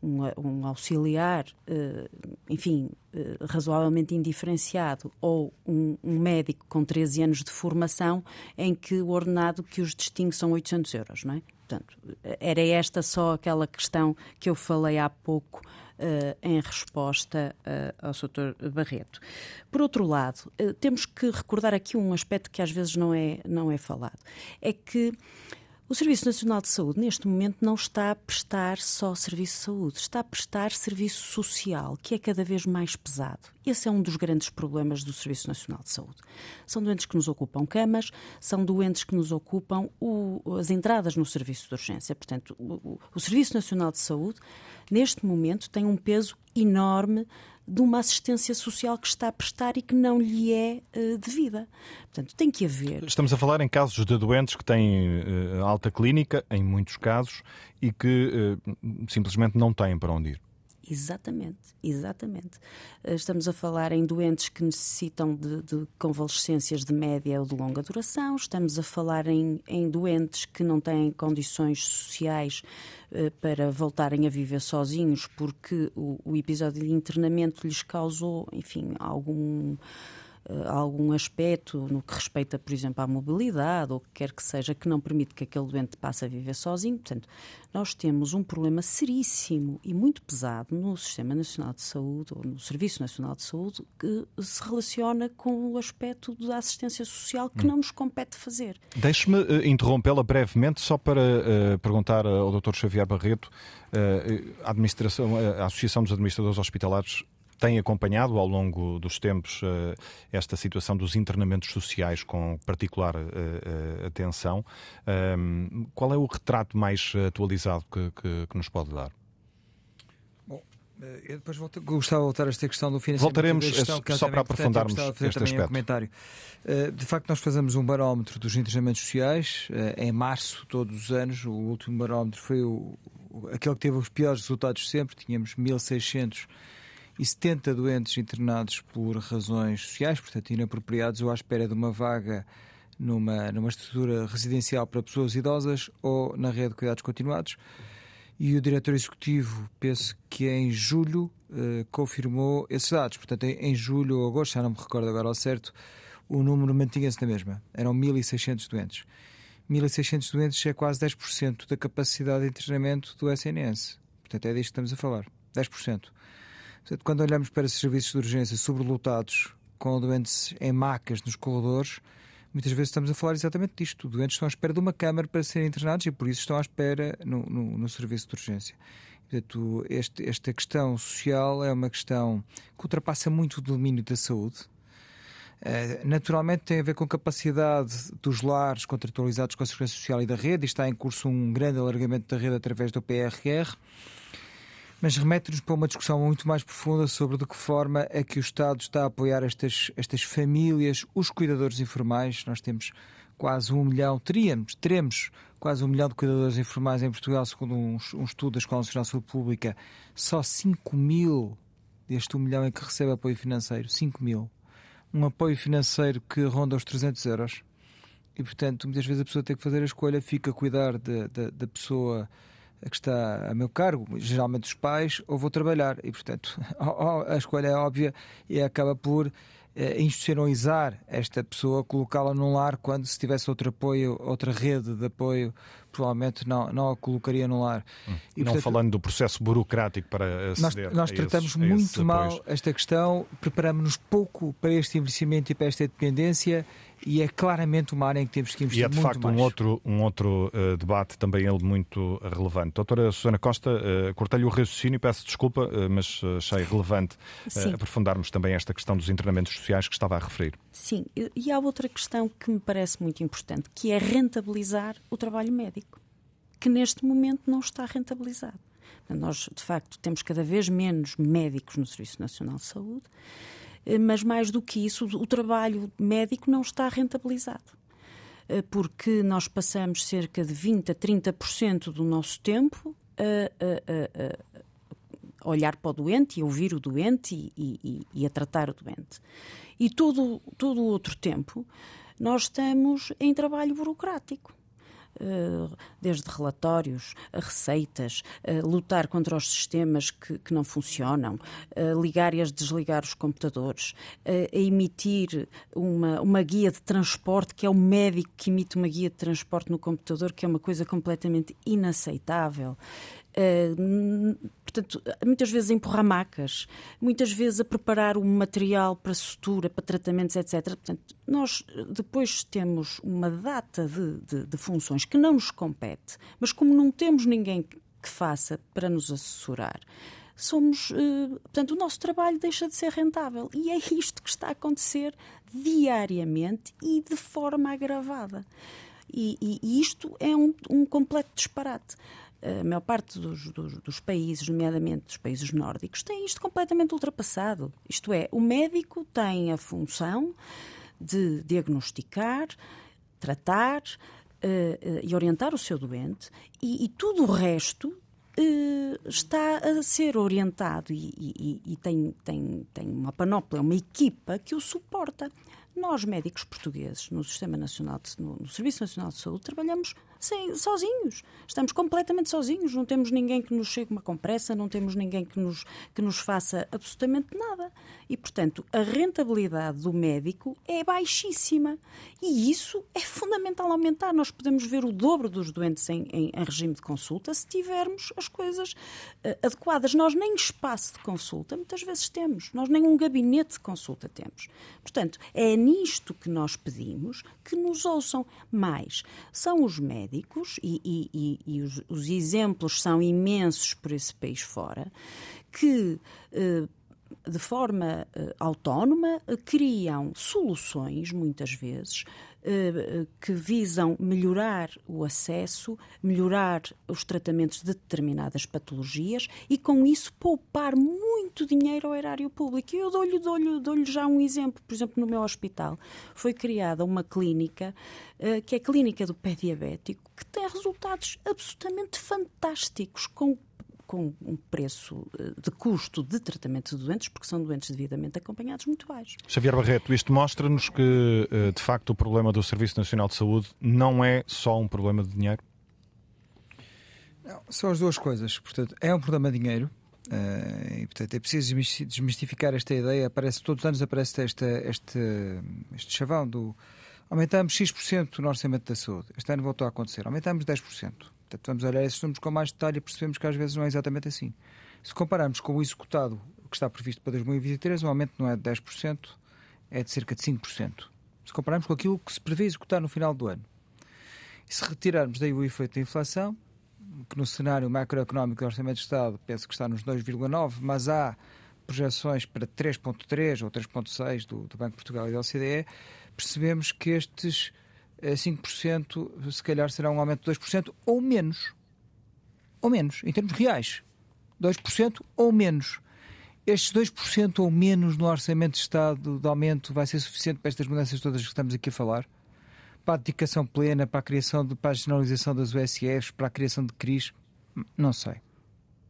um, um auxiliar, uh, enfim, uh, razoavelmente indiferenciado, ou um, um, médico com 13 anos de formação, em que o ordenado que os distingue são 800 euros, não é? Portanto, era esta só aquela questão que eu falei há pouco Uh, em resposta uh, ao Sr. Barreto. Por outro lado, uh, temos que recordar aqui um aspecto que às vezes não é, não é falado. É que o Serviço Nacional de Saúde, neste momento, não está a prestar só serviço de saúde, está a prestar serviço social, que é cada vez mais pesado. Esse é um dos grandes problemas do Serviço Nacional de Saúde. São doentes que nos ocupam camas, são doentes que nos ocupam o, as entradas no serviço de urgência. Portanto, o, o Serviço Nacional de Saúde, neste momento, tem um peso enorme de uma assistência social que está a prestar e que não lhe é uh, devida. Portanto, tem que haver. Estamos a falar em casos de doentes que têm uh, alta clínica, em muitos casos, e que uh, simplesmente não têm para onde ir. Exatamente, exatamente. Eh, estamos a falar em doentes que necessitam de, de, convalescências de média ou de longa duração, estamos a falar em, em doentes que não têm condições sociais eh, para voltarem a viver sozinhos porque o, o episódio de internamento lhes causou, enfim, algum eh, algum aspecto no que respeita, por exemplo, à mobilidade ou o que quer que seja que não permite que aquele doente passe a viver sozinho. Portanto, nós temos um problema seríssimo e muito pesado no Sistema Nacional de Saúde ou no Serviço Nacional de Saúde que se relaciona com o aspecto da assistência social que hum. não nos compete fazer. Deixe-me uh, interrompê-la brevemente só para uh, perguntar ao Dr. Xavier Barreto, a, administração, a Associação dos Administradores Hospitalares tem acompanhado ao longo dos tempos uh, esta situação dos internamentos sociais com particular uh, uh, atenção. Ehm, qual é o retrato mais atualizado que, que, que nos pode dar? Bom, eu depois volto, gostava de voltar a esta questão do financiamento. Voltaremos gestão, é só para aprofundarmos este aspecto. Um comentário. De facto, nós fazemos um barómetro dos internamentos sociais em março, todos os anos. O último barómetro foi o, aquele que teve os piores resultados sempre. Tínhamos 1.600 e 70 doentes internados por razões sociais, portanto inapropriados ou à espera de uma vaga numa, numa estrutura residencial para pessoas idosas ou na rede de cuidados continuados. E o diretor executivo, penso que em julho, eh, confirmou esses dados. Portanto, em, em julho ou agosto, já não me recordo agora ao certo, o número mantinha-se na mesma. Eram 1.600 doentes. 1.600 doentes é quase 10% da capacidade de internamento do SNS. Portanto, é disto que estamos a falar. 10%. Portanto, quando olhamos para esses serviços de urgência sobrelotados, com doentes em macas nos corredores, muitas vezes estamos a falar exatamente disto. Doentes estão à espera de uma câmara para serem internados e por isso estão à espera no, no, no serviço de urgência. Portanto, este, esta questão social é uma questão que ultrapassa muito o domínio da saúde. Uh, naturalmente tem a ver com a capacidade dos lares contratualizados com a Segurança Social e da rede, e está em curso um grande alargamento da rede através do PRR mas remete-nos para uma discussão muito mais profunda sobre de que forma é que o Estado está a apoiar estas, estas famílias, os cuidadores informais. Nós temos quase um milhão, teríamos, teremos quase um milhão de cuidadores informais em Portugal, segundo um, um estudo da Escola Nacional de Saúde Pública. Só 5 mil deste um milhão é que recebe apoio financeiro. 5 mil. Um apoio financeiro que ronda os 300 euros. E, portanto, muitas vezes a pessoa tem que fazer a escolha, fica a cuidar da pessoa que está a meu cargo, geralmente os pais, ou vou trabalhar. E, portanto, a escolha é óbvia e acaba por uh, institucionalizar esta pessoa, colocá-la num lar quando se tivesse outro apoio, outra rede de apoio, provavelmente não, não a colocaria no lar. Hum. E, não portanto, falando do processo burocrático para aceder Nós, nós tratamos esses, muito mal esta questão, preparamos-nos pouco para este envelhecimento e para esta dependência e é claramente uma área em que temos que investir muito mais. E é de facto mais. um outro, um outro uh, debate também ele muito relevante. Doutora Susana Costa, uh, cortei-lhe o raciocínio, peço desculpa, uh, mas achei relevante uh, aprofundarmos também esta questão dos internamentos sociais que estava a referir. Sim, e há outra questão que me parece muito importante, que é rentabilizar o trabalho médico, que neste momento não está rentabilizado. Nós, de facto, temos cada vez menos médicos no Serviço Nacional de Saúde mas mais do que isso, o trabalho médico não está rentabilizado. Eh, porque nós passamos cerca de 20 a 30% do nosso tempo a, a, a, olhar para o doente e ouvir o doente e, e, e a tratar o doente. E todo, todo o outro tempo nós estamos em trabalho burocrático. Eh, desde relatórios a receitas, a lutar contra os sistemas que, que não funcionam, ligar e desligar os computadores, a emitir uma, uma guia de transporte, que é o médico que emite uma guia de transporte no computador, que é uma coisa completamente inaceitável. Uh, portanto, muitas vezes a empurrar macas, muitas vezes a preparar o material para sutura, para tratamentos, etc. Portanto, nós depois temos uma data de, de, de funções que não nos compete, mas como não temos ninguém que faça para nos assessorar, somos, uh, portanto, o nosso trabalho deixa de ser rentável. E é isto que está a acontecer diariamente e de forma agravada. E, e, e isto é um, um completo disparate a maior parte dos, dos, dos, países, nomeadamente dos países nórdicos, tem isto completamente ultrapassado. Isto é, o médico tem a função de diagnosticar, tratar uh, uh, e orientar o seu doente, e, e tudo o resto uh, está a ser orientado e, e, e, tem, tem, tem uma panóplia, uma equipa que o suporta. Nós, médicos portugueses, no Sistema Nacional de, no, no Serviço Nacional de Saúde, trabalhamos sem, sozinhos. Estamos completamente sozinhos. Não temos ninguém que nos chegue uma compressa, não temos ninguém que nos, que nos faça absolutamente nada. E, portanto, a rentabilidade do médico é baixíssima. E isso é fundamental aumentar. Nós podemos ver o dobro dos doentes em, em, em regime de consulta se tivermos as coisas uh, adequadas. Nós nem espaço de consulta muitas vezes temos. Nós nem um gabinete de consulta temos. Portanto, é nisto que nós pedimos que nos ouçam mais. São os médicos, e, e, e, os, os, exemplos são imensos por esse país fora, que. Uh, de forma uh, autónoma, criam soluções, muitas vezes, que visam melhorar o acesso, melhorar os tratamentos de determinadas patologias e, com isso, poupar muito dinheiro ao erário público. E eu dou-lhe dou dou já um exemplo. Por exemplo, no meu hospital foi criada uma clínica, que é a Clínica do Pé Diabético, que tem resultados absolutamente fantásticos, com com um preço eh, de custo de tratamento de doentes, porque são doentes devidamente acompanhados, muito baixo. Xavier Barreto, isto mostra-nos que, eh, de facto, o problema do Serviço Nacional de Saúde não é só um problema de dinheiro? Não, são as duas coisas. Portanto, é um problema de dinheiro. Uh, e, portanto, é preciso desmistificar esta ideia. Aparece, todos os anos aparece este, este, este chavão do aumentamos X% no orçamento da saúde. Este ano voltou a acontecer. Aumentamos 10%. Portanto, vamos olhar esses números com mais detalhe e percebemos que às vezes não é exatamente assim. Se compararmos com o executado que está previsto para 2023, o aumento não é de 10%, é de cerca de 5%. Se compararmos com aquilo que se prevê executar no final do ano. E se retirarmos daí o efeito da inflação, que no cenário macroeconómico do Orçamento de Estado penso que está nos 2,9%, mas há projeções para 3,3% ou 3,6% do, do Banco de Portugal e da OCDE, percebemos que estes 5%, eh, se calhar será um aumento de 2% ou menos. Ou menos, em termos reais. 2% ou menos. Estes 2% ou menos no orçamento de Estado de aumento vai ser suficiente para estas mudanças todas que estamos aqui a falar? Para a dedicação plena, para a criação, de, para a generalização das USFs, para a criação de CRIs? Não sei.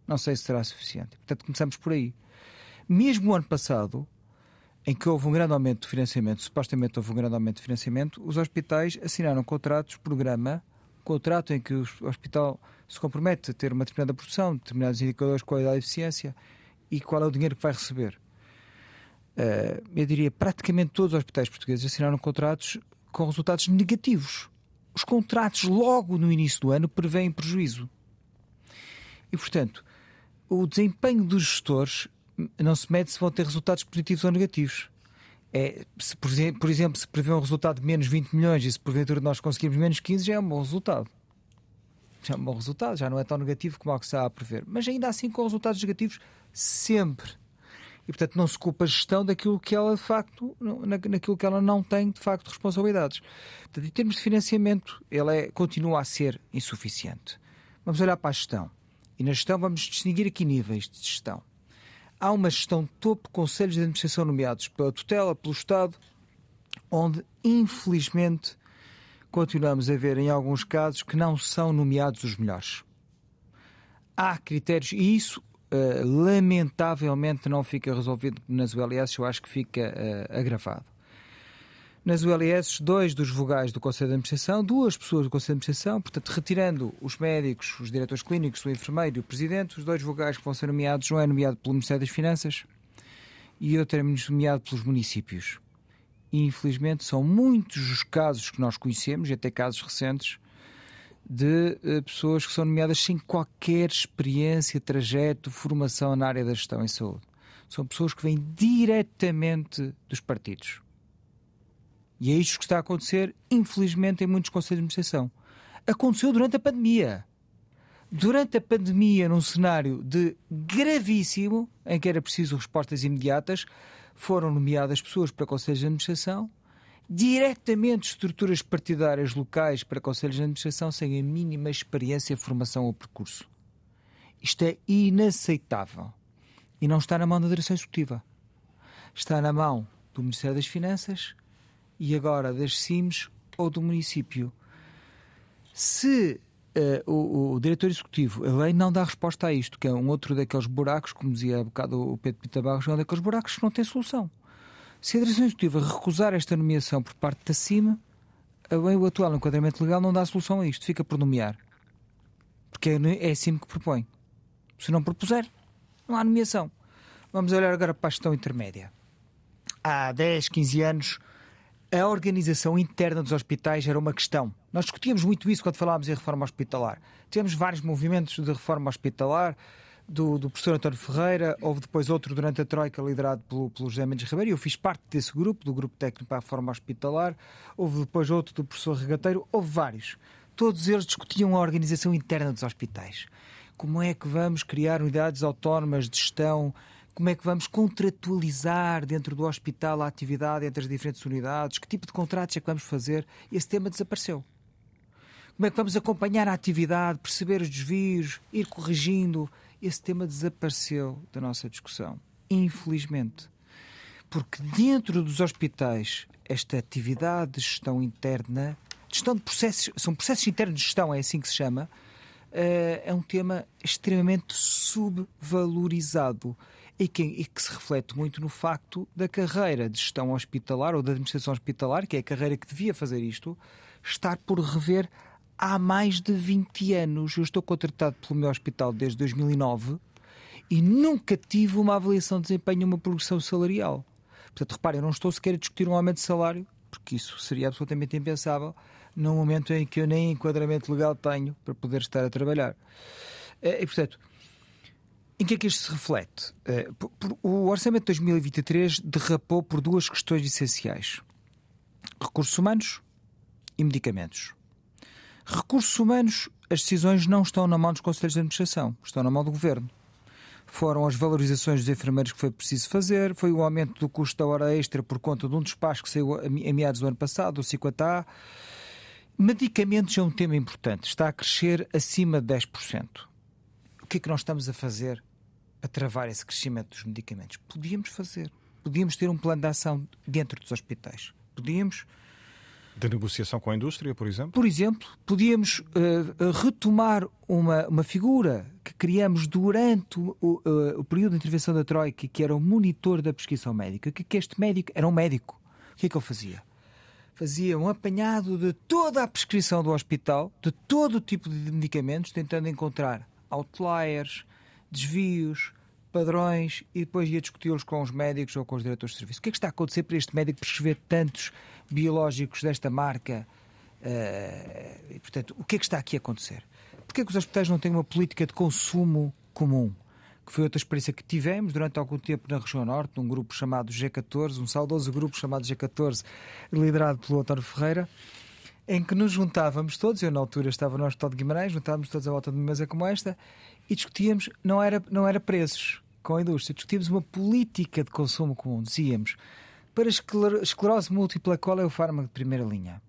Não sei se será suficiente. Portanto, começamos por aí. Mesmo o ano passado, em que houve um grande aumento de financiamento, supostamente houve um grande aumento de financiamento, os hospitais assinaram contratos, programa, contrato em que o hospital se compromete a ter uma determinada produção, determinados indicadores de qualidade e eficiência e qual é o dinheiro que vai receber. uh, eu diria praticamente todos os hospitais portugueses assinaram contratos com resultados negativos. Os contratos, logo no início do ano, prevêem prejuízo. E, portanto, o desempenho dos gestores não se mede se vão ter resultados positivos ou negativos. É, se, por, exemplo, se prevê um resultado de menos 20 milhões e se porventura nós conseguimos menos 15, já é um bom resultado. Já é um bom resultado, já não é tão negativo como o que está a prever. Mas ainda assim, com resultados negativos, sempre. E portanto, não se culpa a gestão daquilo que ela de facto, naquilo que ela não tem de facto responsabilidades. Portanto, em termos de financiamento, ela é, continua a ser insuficiente. Vamos olhar para a gestão. E na gestão vamos distinguir aqui níveis de gestão. Há uma gestão topo, conselhos de administração nomeados pela tutela, pelo Estado, onde, infelizmente, continuamos a ver em alguns casos que não são nomeados os melhores. Há critérios, e isso uh, lamentavelmente não fica resolvido nas ULS, eu acho que fica uh, agravado nas ULS dois dos vogais do Conselho de Administração, duas pessoas do Conselho de Administração, portanto, retirando os médicos, os diretores clínicos, o enfermeiro e o presidente, os dois vogais que vão ser nomeados, um é nomeado pelo Ministério das Finanças e outro é nomeado pelos municípios. E, infelizmente, são muitos os casos que nós conhecemos, e até casos recentes, de uh, pessoas que são nomeadas sem qualquer experiência, trajeto, formação na área da gestão em saúde. São pessoas que vêm diretamente dos partidos e é isto que está a acontecer, infelizmente, em muitos conselhos de administração. Aconteceu durante a pandemia. Durante a pandemia, num cenário de gravíssimo, em que era preciso respostas imediatas, foram nomeadas pessoas para conselhos de administração, diretamente estruturas partidárias locais para conselhos de administração, sem a mínima experiência, formação ou percurso. Isto é inaceitável. E não está na mão da direção executiva. Está na mão do Ministério das Finanças, e agora das CIMs ou do município. Se uh, o, o, diretor executivo, a lei não dá resposta a isto, que é um outro daqueles buracos, como dizia há bocado o Pedro Pita Barros, é um daqueles buracos que não tem solução. Se a direção executiva recusar esta nomeação por parte da lei, o atual enquadramento legal não dá solução a isto, fica por nomear. Porque é, é a CIMA que propõe. Se não propuser, não há nomeação. Vamos olhar agora para a gestão intermédia. Há 10, 15 anos a organização interna dos hospitais era uma questão. Nós discutíamos muito isso quando falávamos em reforma hospitalar. Tivemos vários movimentos de reforma hospitalar, do, do, professor António Ferreira, houve depois outro durante a Troika, liderado pelo, pelo José Mendes Ribeiro, eu fiz parte desse grupo, do grupo técnico para a reforma hospitalar, houve depois outro do professor Regateiro, houve vários. Todos eles discutiam a organização interna dos hospitais. Como é que vamos criar unidades autónomas de gestão como é que vamos contratualizar dentro do hospital a atividade entre as diferentes unidades, que tipo de contratos é que vamos fazer. Esse tema desapareceu. Como é que vamos acompanhar a atividade, perceber os desvios, ir corrigindo? Esse tema desapareceu da nossa discussão, infelizmente. Porque dentro dos hospitais, esta atividade de gestão interna, gestão de processos, são processos internos de gestão, é assim que se chama, eh, é um tema extremamente subvalorizado e que, e que, se reflete muito no facto da carreira de gestão hospitalar ou da administração hospitalar, que é a carreira que devia fazer isto, estar por rever há mais de 20 anos. Eu estou contratado pelo meu hospital desde 2009 e nunca tive uma avaliação de desempenho, uma progressão salarial. Portanto, reparem, eu não estou sequer a discutir um aumento de salário, porque isso seria absolutamente impensável num momento em que eu nem enquadramento legal tenho para poder estar a trabalhar. Eh, e, portanto, em que é que isto se reflete? Eh, o orçamento de 2023 derrapou por duas questões essenciais: recursos humanos e medicamentos. Recursos humanos, as decisões não estão na mão dos conselhos de administração, estão na mão do governo. Foram as valorizações dos enfermeiros que foi preciso fazer, foi o aumento do custo da hora extra por conta de um despacho que saiu a meados do ano passado, o 50A. Medicamentos é um tema importante, está a crescer acima de 10%. O que é que nós estamos a fazer a travar esse crescimento dos medicamentos? Podíamos fazer. Podíamos ter um plano de ação dentro dos hospitais. Podíamos. De negociação com a indústria, por exemplo? Por exemplo, podíamos uh, retomar uma, uma figura que criamos durante o, uh, o, período de intervenção da Troika, que era o monitor da prescrição médica. Que, que este médico era um médico. O que é que ele fazia? Fazia um apanhado de toda a prescrição do hospital, de todo o tipo de medicamentos, tentando encontrar outliers, desvios, padrões e depois ia discuti-los com os médicos ou com os diretores de serviço. O que é que está a acontecer para este médico prescrever tantos biológicos desta marca? Uh, e, portanto, o que é que está aqui a acontecer? Porquê é que os hospitais não têm uma política de consumo comum? Que foi outra experiência que tivemos durante algum tempo na região norte, num grupo chamado G14, um saudoso grupo chamado G14, liderado pelo António Ferreira, em que nos juntávamos todos, eu na altura estava no Hospital de Guimarães, juntávamos todos à volta de uma mesa como esta e discutíamos, não era, não era preços com a indústria, discutíamos uma política de consumo comum. Dizíamos, para esclerose múltipla, qual é o fármaco de primeira linha?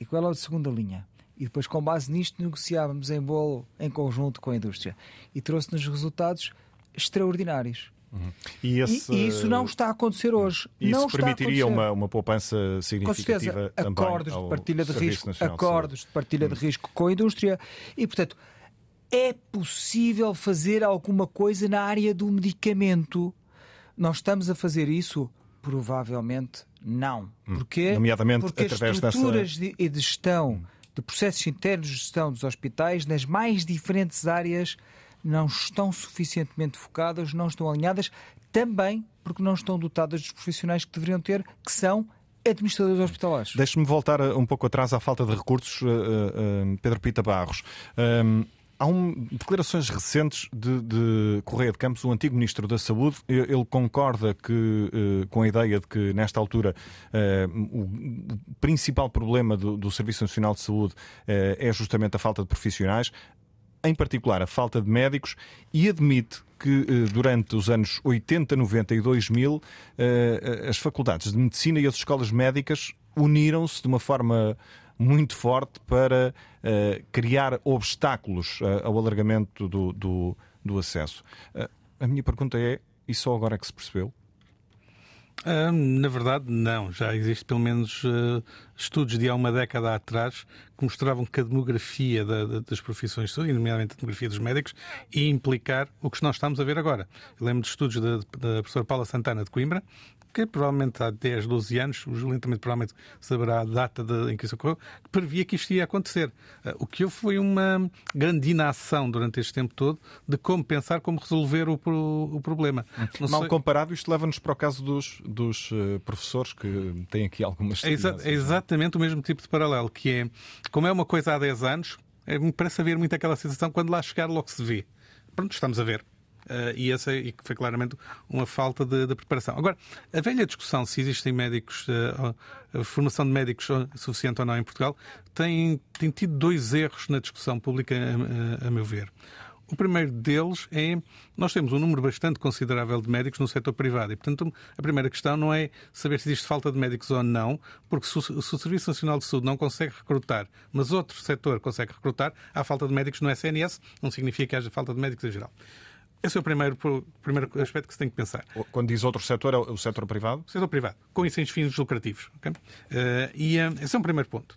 E qual é o de segunda linha? E depois, com base nisto, negociávamos em bolo, em conjunto com a indústria. E trouxe-nos resultados extraordinários. Uhum. E, esse, e, isso não está a acontecer hoje. Isso não permitiria uma, uma poupança significativa com certeza, acordos de partilha de risco, acordos de, de partilha de risco com a indústria e, portanto, é possível fazer alguma coisa na área do medicamento. Nós estamos a fazer isso? Provavelmente não. Hum. Porquê? Nomeadamente Porque as estruturas dessa... de, de gestão, hum. de processos internos de gestão dos hospitais, nas mais diferentes áreas, não estão suficientemente focadas, não estão alinhadas, também porque não estão dotadas dos profissionais que deveriam ter, que são administradores hospitalares. Deixe-me voltar uh, um pouco atrás à falta de recursos, uh, uh, Pedro Pita Barros. Um, há um, declarações recentes de, de, Correia de Campos, o antigo Ministro da Saúde. Ele concorda que, com a ideia de que, nesta altura, o, principal problema do, do Serviço Nacional de Saúde é justamente a falta de profissionais em particular a falta de médicos, e admite que eh, durante os anos 80, 90 e 2000 eh, as faculdades de medicina e as escolas médicas uniram-se de uma forma muito forte para eh, criar obstáculos ao alargamento do, do, do acesso. A minha pergunta é: e só agora é que se percebeu? Na verdade, não. Já existe pelo menos uh, estudos de há uma década atrás que mostravam que a demografia da, da, das profissões de saúde, nomeadamente a demografia dos médicos, ia implicar o que nós estamos a ver agora. Eu lembro de estudos da, da professora Paula Santana de Coimbra, que provavelmente há 10, 12 anos, o Juliano também provavelmente saberá a data de, em que isso ocorreu, que previa que isto ia acontecer. Uh, o que houve foi uma grande inação durante este tempo todo de como pensar como resolver o, o, o problema. Não Mal sei... comparado, isto leva-nos para o caso dos, dos uh, professores que têm aqui algumas... É, exa é exatamente o mesmo tipo de paralelo, que é, como é uma coisa há 10 anos, é, parece haver muito aquela sensação quando lá chegar logo se vê. Pronto, estamos a ver. Uh, e essa e foi claramente uma falta de, de, preparação. Agora, a velha discussão se existem médicos, uh, formação de médicos suficiente ou não em Portugal, tem, tem tido dois erros na discussão pública, a, a, a meu ver. O primeiro deles é nós temos um número bastante considerável de médicos no setor privado e, portanto, a primeira questão não é saber se existe falta de médicos ou não, porque o, se o Serviço Nacional de Saúde não consegue recrutar, mas outro setor consegue recrutar, há falta de médicos no SNS, não significa que haja falta de médicos em geral. Esse é o primeiro, primeiro aspecto que se tem que pensar. Quando diz outro setor, é o setor privado? O setor privado, com isso fins lucrativos. Okay? Uh, e uh, esse é um primeiro ponto.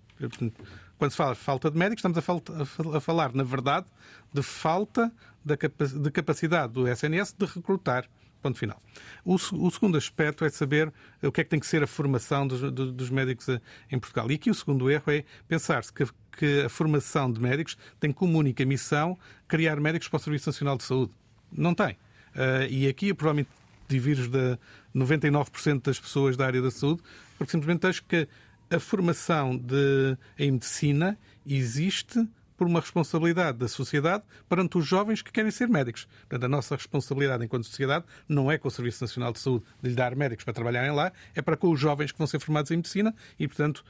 Quando se fala de falta de médicos, estamos a, falta, a falar, na verdade, de falta de capacidade do SNS de recrutar. Ponto final. O, o, segundo aspecto é saber o que é que tem que ser a formação dos, dos médicos eh, em Portugal. E aqui o segundo erro é pensar-se que, que a formação de médicos tem como única missão criar médicos para o Serviço Nacional de Saúde. Não tem. Uh, e aqui eu provavelmente divires de 99% das pessoas da área da saúde, porque simplesmente acho que a formação de, em medicina existe por uma responsabilidade da sociedade perante os jovens que querem ser médicos. Portanto, a nossa responsabilidade enquanto sociedade não é com o Serviço Nacional de Saúde de lhe dar médicos para trabalharem lá, é para com os jovens que vão ser formados em medicina e, portanto,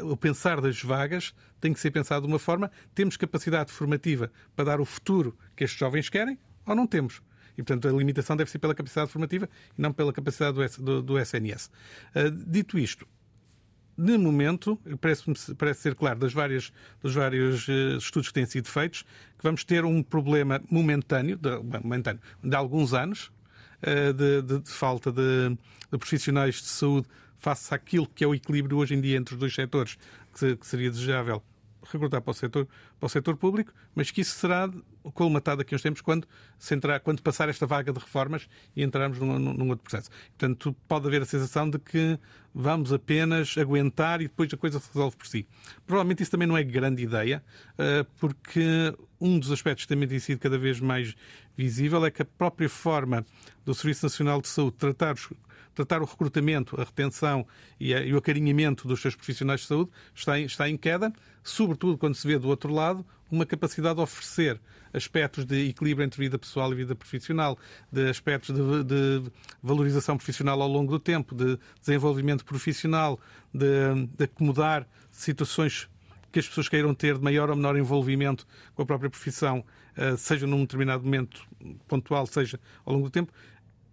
uh, o pensar das vagas tem que ser pensado de uma forma. Temos capacidade formativa para dar o futuro que estes jovens querem ou não temos? E, portanto, a limitação deve ser pela capacidade formativa e não pela capacidade do, do, do SNS. Uh, dito isto, de momento, parece, parece ser claro das várias, dos vários uh, estudos que têm sido feitos, que vamos ter um problema momentâneo, de, momentâneo, de alguns anos, uh, de, de, de, falta de, profissionais de saúde face àquilo que é o equilíbrio hoje em dia entre os dois setores, que, que seria desejável recrutar para o setor, para o setor público, mas que isso será colmatado daqui a uns tempos quando, se entrar, quando passar esta vaga de reformas e entrarmos num, num, outro processo. Portanto, pode haver a sensação de que vamos apenas aguentar e depois a coisa se resolve por si. Provavelmente isso também não é grande ideia, uh, porque um dos aspectos que também tem sido cada vez mais visível é que a própria forma do Serviço Nacional de Saúde tratar os tratar o recrutamento, a retenção e, e, o acarinhamento dos seus profissionais de saúde está em, está em queda, sobretudo quando se vê do outro lado uma capacidade de oferecer aspectos de equilíbrio entre vida pessoal e vida profissional, de aspectos de, de valorização profissional ao longo do tempo, de desenvolvimento profissional, de, de acomodar situações que as pessoas queiram ter de maior ou menor envolvimento com a própria profissão, eh, seja num determinado momento pontual, seja ao longo do tempo,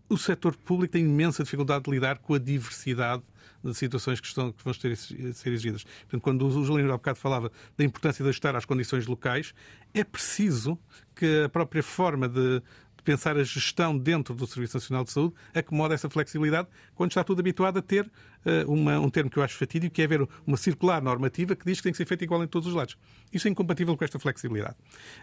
o setor público tem imensa dificuldade de lidar com a diversidade de situações que, estão, que vão ter, ser exigidas. Portanto, quando o Juliano há bocado falava da importância de ajustar às condições locais, é preciso que a própria forma de, de pensar a gestão dentro do Serviço Nacional de Saúde acomode essa flexibilidade quando está tudo habituado a ter uh, uma, um termo que eu acho fatídico, que é haver uma circular normativa que diz que tem que ser feita igual em todos os lados. Isso é incompatível com esta flexibilidade.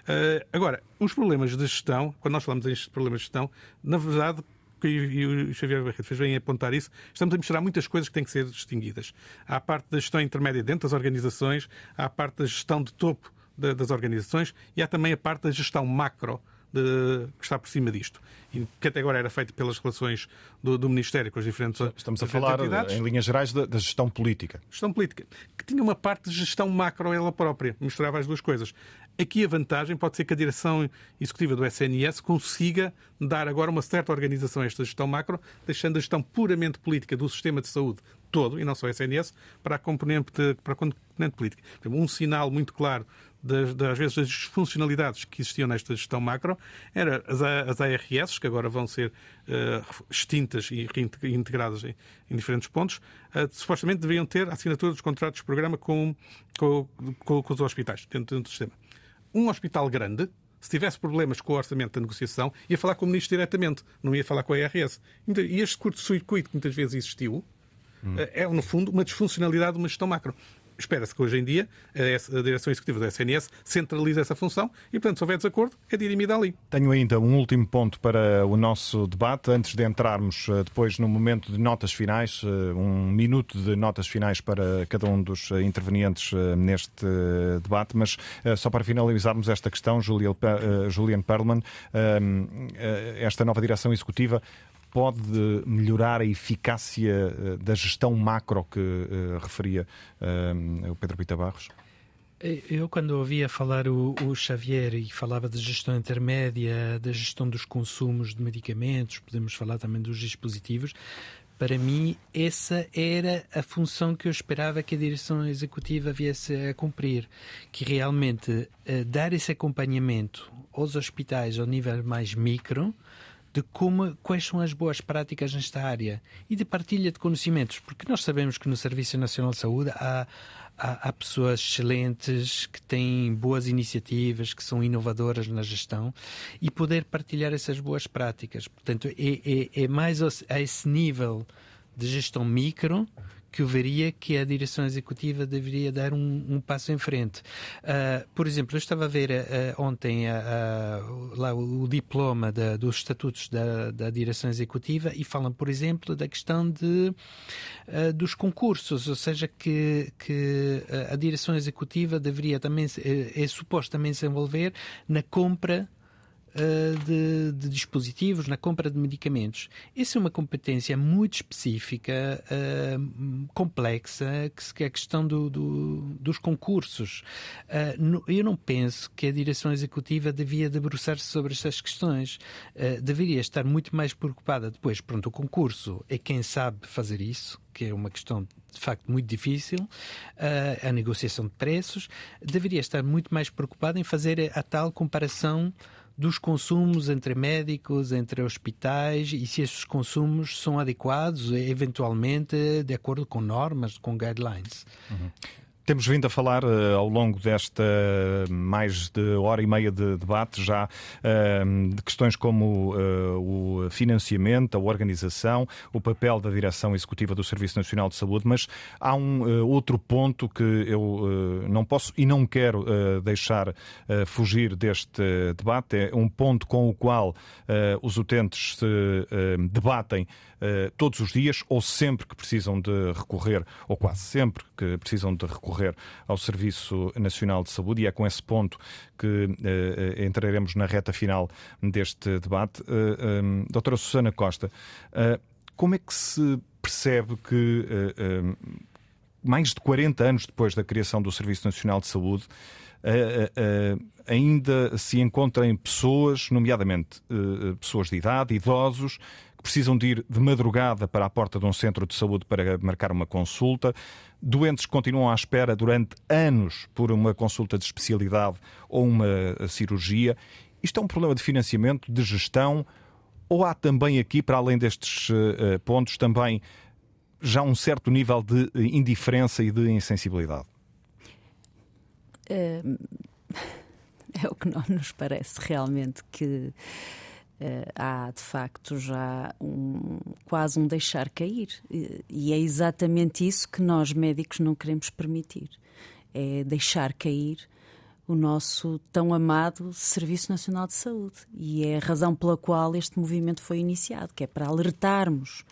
Uh, agora, os problemas de gestão, quando nós falamos em problemas de gestão, na verdade, e o Xavier Barreto fez bem em apontar isso, estamos a misturar muitas coisas que têm que ser distinguidas. Há a parte da gestão intermédia dentro das organizações, há a parte da gestão de topo das organizações e há também a parte da gestão macro de, que está por cima disto. E que até agora era feito pelas relações do, do Ministério com as diferentes Estamos a falar, entidades. em linhas gerais, da, da, gestão política. Gestão política, que tinha uma parte de gestão macro ela própria, misturava as duas coisas. Aqui a vantagem pode ser que a direção executiva do SNS consiga dar agora uma certa organização a esta gestão macro, deixando a gestão puramente política do sistema de saúde todo, e não só o SNS, para a componente, para a componente política. Um sinal muito claro das, das, vezes das disfuncionalidades que existiam nesta gestão macro era as, as ARS, que agora vão ser uh, extintas e reintegradas em, em diferentes pontos, uh, supostamente deviam ter a assinatura dos contratos de programa com, com, com, com os hospitais, dentro, dentro do sistema um hospital grande, se tivesse problemas com o orçamento da negociação, ia falar com o ministro diretamente, não ia falar com a IRS. Então, e este curto-circuito que muitas vezes existiu hum. é, no fundo, uma disfuncionalidade de uma gestão macro espera-se que hoje em dia a direção executiva da SNS centralize essa função e, portanto, se houver desacordo, é dirimida ali. Tenho ainda um último ponto para o nosso debate, antes de entrarmos eh, depois no momento de notas finais, eh, um minuto de notas finais para cada um dos eh, intervenientes neste debate, mas só para finalizarmos esta questão, Julian Perlman, esta nova direção executiva pode melhorar a eficácia eh, da gestão macro que uh, referia uh, o Pedro Pita Barros? Eu, quando ouvia falar o, o, Xavier e falava de gestão intermédia, da gestão dos consumos de medicamentos, podemos falar também dos dispositivos, para mim, essa era a função que eu esperava que a direção executiva viesse a cumprir, que realmente uh, dar esse acompanhamento aos hospitais ao nível mais micro, de como, quais são as boas práticas nesta área e de partilha de conhecimentos, porque nós sabemos que no Serviço Nacional de Saúde há, há, há, pessoas excelentes que têm boas iniciativas, que são inovadoras na gestão e poder partilhar essas boas práticas. Portanto, é, é, é mais a esse nível de gestão micro que eu veria que a direção executiva deveria dar um, um passo em frente. Uh, por exemplo, eu estava a ver uh, ontem uh, lá o, o diploma da, dos estatutos da, da, direção executiva e falam, por exemplo, da questão de, dos concursos, ou seja, que, que a direção executiva deveria também, é, é suposto também se envolver na compra uh, de, de, dispositivos, na compra de medicamentos. Essa é uma competência muito específica, uh, complexa, que é a questão do, do, dos concursos. Uh, no, eu não penso que a direção executiva devia debruçar-se sobre estas questões. deveria estar muito mais preocupada depois. Pronto, o concurso é quem sabe fazer isso, que é uma questão de facto muito difícil, uh, a negociação de preços, deveria estar muito mais preocupada em fazer a tal comparação dos consumos entre médicos, entre hospitais e se esses consumos são adequados, eventualmente de acordo com normas, com guidelines. Uhum. Temos vindo a falar uh, ao longo desta mais de hora e meia de debate já uh, de questões como uh, o financiamento, a organização, o papel da direção executiva do Serviço Nacional de Saúde, mas há um outro ponto que eu não posso e não quero deixar fugir deste debate. É um ponto com o qual os utentes se debatem todos os dias ou sempre que precisam de recorrer, ou quase sempre que precisam de recorrer ao Serviço Nacional de Saúde, e é com esse ponto que uh, entraremos na reta final deste debate. Um, doutora Susana Costa, como é que se percebe que mais de 40 anos depois da criação do Serviço Nacional de Saúde, ainda se encontrem pessoas, nomeadamente pessoas de idade, idosos, precisam de ir de madrugada para a porta de um centro de saúde para marcar uma consulta, doentes que continuam à espera durante anos por uma consulta de especialidade ou uma cirurgia. Isto é um problema de financiamento, de gestão, ou há também aqui, para além destes uh, pontos, também já um certo nível de indiferença e de insensibilidade? É, é o que não nos parece realmente que Uh, há de facto já um, quase um deixar cair. E, é exatamente isso que nós médicos não queremos permitir: é deixar cair o nosso tão amado Serviço Nacional de Saúde. E é a razão pela qual este movimento foi iniciado, que é para alertarmos.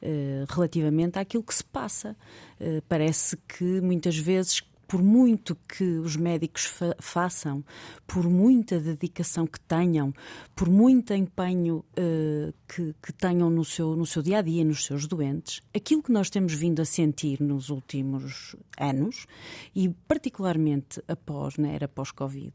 Uh, relativamente àquilo que se passa. Uh, parece que muitas vezes por muito que os médicos fa façam, por muita dedicação que tenham, por muito empenho uh, que, que, tenham no seu, no seu dia a dia, nos seus doentes, aquilo que nós temos vindo a sentir nos últimos anos, e particularmente após, na era pós-Covid,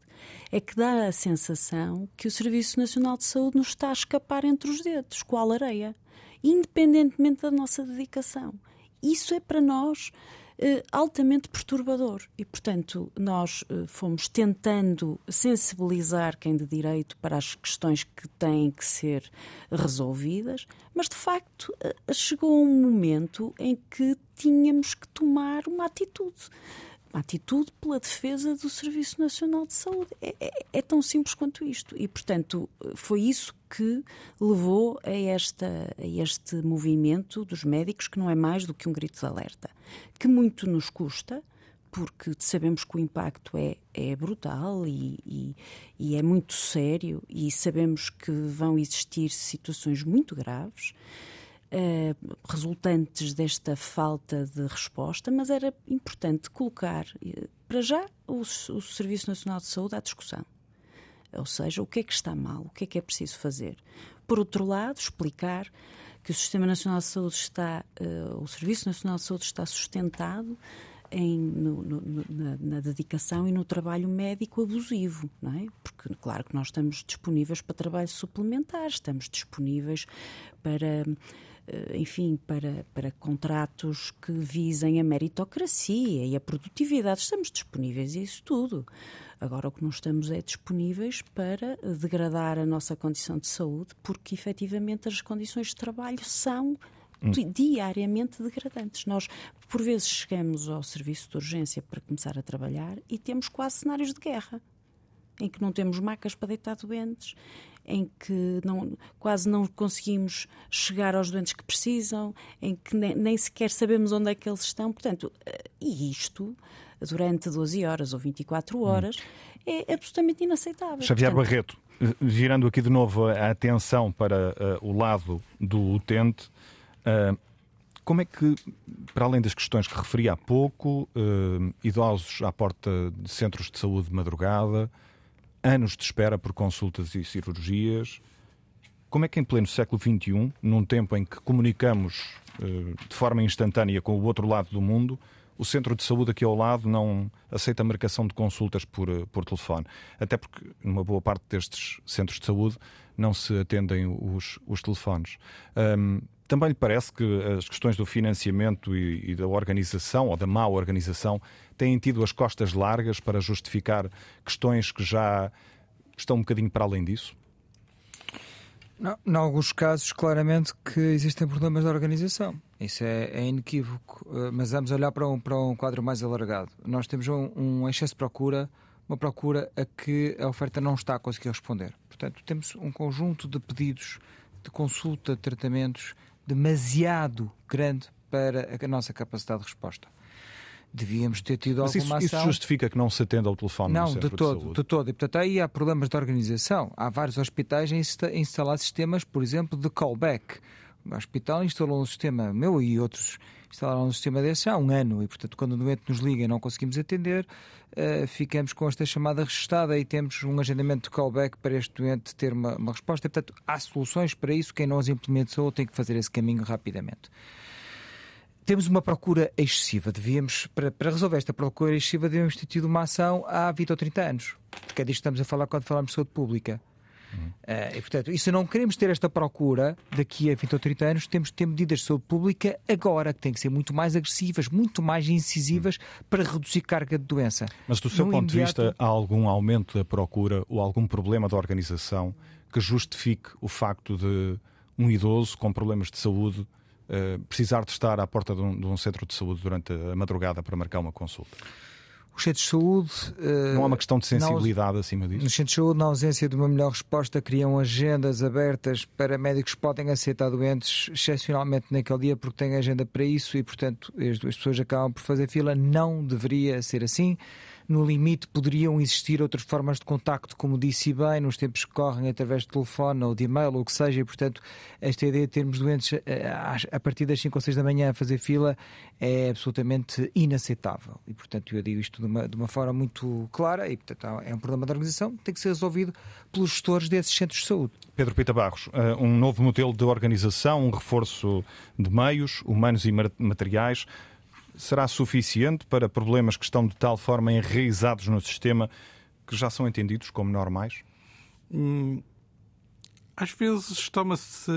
é que dá a sensação que o Serviço Nacional de Saúde nos está a escapar entre os dedos, qual areia, independentemente da nossa dedicação. Isso é para nós altamente perturbador. E, portanto, nós eh, fomos tentando sensibilizar quem de direito para as questões que têm que ser resolvidas, mas, de facto, eh, chegou um momento em que tínhamos que tomar uma atitude uma atitude pela defesa do Serviço Nacional de Saúde. É, é, é, tão simples quanto isto. E, portanto, foi isso que levou a, esta, a este movimento dos médicos, que não é mais do que um grito de alerta, que muito nos custa, porque sabemos que o impacto é, é brutal e, e, e, é muito sério, e sabemos que vão existir situações muito graves. Eh, resultantes desta falta de resposta, mas era importante colocar, uh, para já, o, o, Serviço Nacional de Saúde à discussão. Ou seja, o que é que está mal, o que é que é preciso fazer. Por outro lado, explicar que o Sistema Nacional de Saúde está, uh, o Serviço Nacional de Saúde está sustentado em, no, no, na, na, dedicação e no trabalho médico abusivo, não é? Porque, claro que nós estamos disponíveis para trabalho suplementar, estamos disponíveis para eh, enfim, para, para contratos que visem a meritocracia e a produtividade. Estamos disponíveis a isso tudo. Agora, o que não estamos é disponíveis para degradar a nossa condição de saúde, porque efetivamente as condições de trabalho são hum. diariamente degradantes. Nós, por vezes, chegamos ao serviço de urgência para começar a trabalhar e temos quase cenários de guerra, em que não temos macas para deitar doentes, em que não, quase não conseguimos chegar aos doentes que precisam, em que nem, nem sequer sabemos onde é que eles estão. Portanto, eh, e isto durante 12 horas ou 24 hum. horas hum. é absolutamente inaceitável. Xavier Portanto, Barreto, virando aqui de novo a atenção para uh, o lado do utente, uh, como é que, para além das questões que referi há pouco, idosos à porta de centros de saúde de madrugada, anos de espera por consultas e cirurgias. Como é que, em pleno século XXI, num tempo em que comunicamos uh, de forma instantânea com o outro lado do mundo, o centro de saúde aqui ao lado não aceita marcação de consultas por, eh, por telefone. Até porque, numa boa parte destes centros de saúde, não se atendem os, os telefones. Um, também lhe parece que as questões do financiamento e, e, da organização, ou da má organização, têm tido as costas largas para justificar questões que já estão um bocadinho para além disso? Não, em alguns casos, claramente que existem problemas de organização. Isso é, é inequívoco. Uh, mas vamos olhar para um, para um quadro mais alargado. Nós temos um, um excesso de procura, uma procura a que a oferta não está a conseguir responder. Portanto, temos um conjunto de pedidos de consulta, de tratamentos demasiado grande para a nossa capacidade de resposta devíamos ter tido Mas alguma isso, ação. Isso justifica que não se atenda ao telefone não, de todo, de, de todo. E, portanto, aí há problemas de organização. Há vários hospitais a instalar sistemas, por exemplo, de callback. O hospital instalou um sistema, meu e outros instalaram um sistema desse há um ano. E, portanto, quando o doente nos liga e não conseguimos atender, uh, ficamos com esta chamada registada e temos um agendamento de callback para este doente ter uma, uma resposta. E, portanto, há soluções para isso. Quem não as implementou tem que fazer esse caminho rapidamente temos uma procura excessiva. Devíamos, para, para resolver esta procura excessiva, devíamos ter tido uma ação há 20 ou 30 anos. Porque é disto que estamos a falar quando falamos de saúde pública. Uh, e, portanto, e se não queremos ter esta procura daqui a 20 ou 30 anos, temos de ter medidas de saúde pública agora, que têm que ser muito mais agressivas, muito mais incisivas para reduzir carga de doença. Mas, do seu no ponto imediato... de vista, há algum aumento da procura ou algum problema da organização que justifique o facto de um idoso com problemas de saúde eh, precisar de estar à porta de um, de um, centro de saúde durante a madrugada para marcar uma consulta? Os centros de saúde. Uh, não há uma questão de sensibilidade acima disso? Nos centros de saúde, na ausência de uma melhor resposta, criam agendas abertas para médicos que podem aceitar doentes, excepcionalmente naquele dia, porque têm agenda para isso e, portanto, as duas pessoas acabam por fazer fila. Não deveria ser assim. No limite, poderiam existir outras formas de contacto, como disse bem, nos tempos que correm, através de telefone ou de e-mail ou o que seja, e portanto, esta ideia de termos doentes eh, a partir das 5 ou 6 da manhã a fazer fila é absolutamente inaceitável. E portanto, eu digo isto de uma, de uma forma muito clara, e portanto, é um problema da organização que tem que ser resolvido pelos gestores desses centros de saúde. Pedro Pita Barros, eh, um novo modelo de organização, um reforço de meios humanos e materiais será suficiente para problemas que estão de tal forma enraizados no sistema que já são entendidos como normais? Hum, às vezes toma-se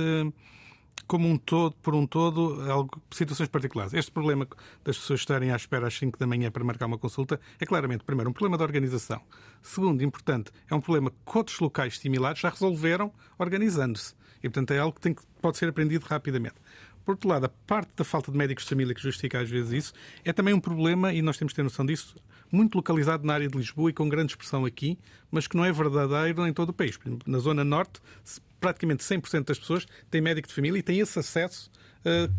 como um todo, por um todo, algo, situações particulares. Este problema das pessoas estarem à espera às 5 da manhã para marcar uma consulta é claramente, primeiro, um problema de organização. Segundo, importante, é um problema que outros locais similares já resolveram organizando-se. E, portanto, é algo que, tem, que pode ser aprendido rapidamente. Por outro lado, a parte da falta de médicos de família que justifica às vezes isso é também um problema, e nós temos que ter noção disso, muito localizado na área de Lisboa e com grande expressão aqui, mas que não é verdadeiro em todo o país. Na Zona Norte, praticamente 100% das pessoas têm médico de família e têm esse acesso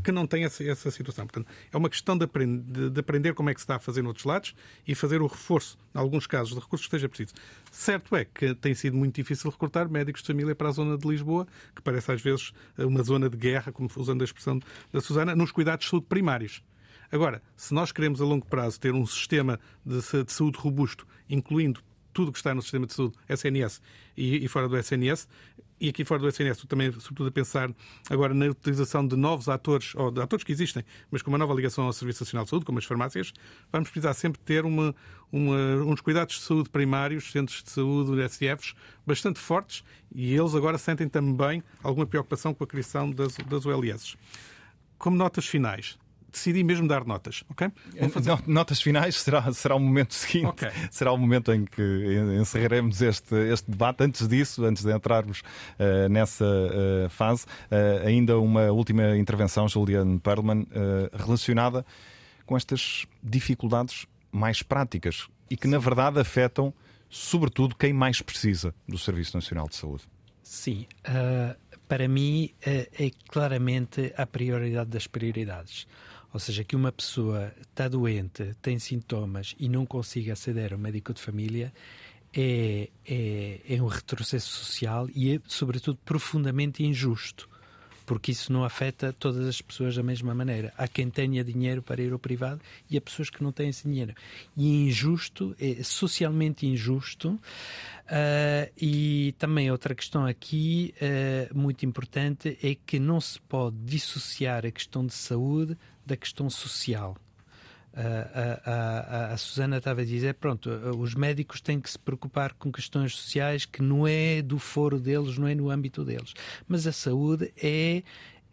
que não têm essa, essa, situação. Portanto, é uma questão de aprender, de aprender, como é que se está a fazer noutros lados e fazer o reforço, em alguns casos, de recursos que esteja preciso. Certo é que tem sido muito difícil recrutar médicos de família para a zona de Lisboa, que parece às vezes uma zona de guerra, como usando a expressão da Susana, nos cuidados de saúde primários. Agora, se nós queremos a longo prazo ter um sistema de, saúde robusto, incluindo tudo que está no sistema de saúde, SNS e, e fora do SNS, e aqui fora do SNS, também, sobretudo, a pensar agora na utilização de novos atores, ou de atores que existem, mas com uma nova ligação ao Serviço Nacional de Saúde, como as farmácias, vamos precisar sempre ter uma, uma, uns cuidados de saúde primários, centros de saúde, SFs, bastante fortes, e eles agora sentem também alguma preocupação com a criação das, das. Como notas finais, decidi mesmo dar notas, ok? Fazer... Notas finais será, será o momento seguinte, okay. será o momento em que encerraremos este, este debate. Antes disso, antes de entrarmos uh, nessa uh, fase, uh, ainda uma última intervenção, Juliane Perlman, relacionada com estas dificuldades mais práticas e que, Sim. na verdade, afetam sobretudo quem mais precisa do Serviço Nacional de Saúde. Sim. para mim, é claramente a prioridade das prioridades. Ou seja, que uma pessoa está doente, tem sintomas e não consiga aceder ao médico de família é, é, é um retrocesso social e é, sobretudo, profundamente injusto porque isso não afeta todas as pessoas da mesma maneira. Há quem tenha dinheiro para ir ao privado e há pessoas que não têm esse dinheiro. E é injusto, é socialmente injusto. Uh, e também outra questão aqui uh, muito importante é que não se pode dissociar a questão de saúde da questão social. A, a, a, Susana estava a dizer: pronto, os médicos têm que se preocupar com questões sociais que não é do foro deles, não é no âmbito deles. Mas a saúde é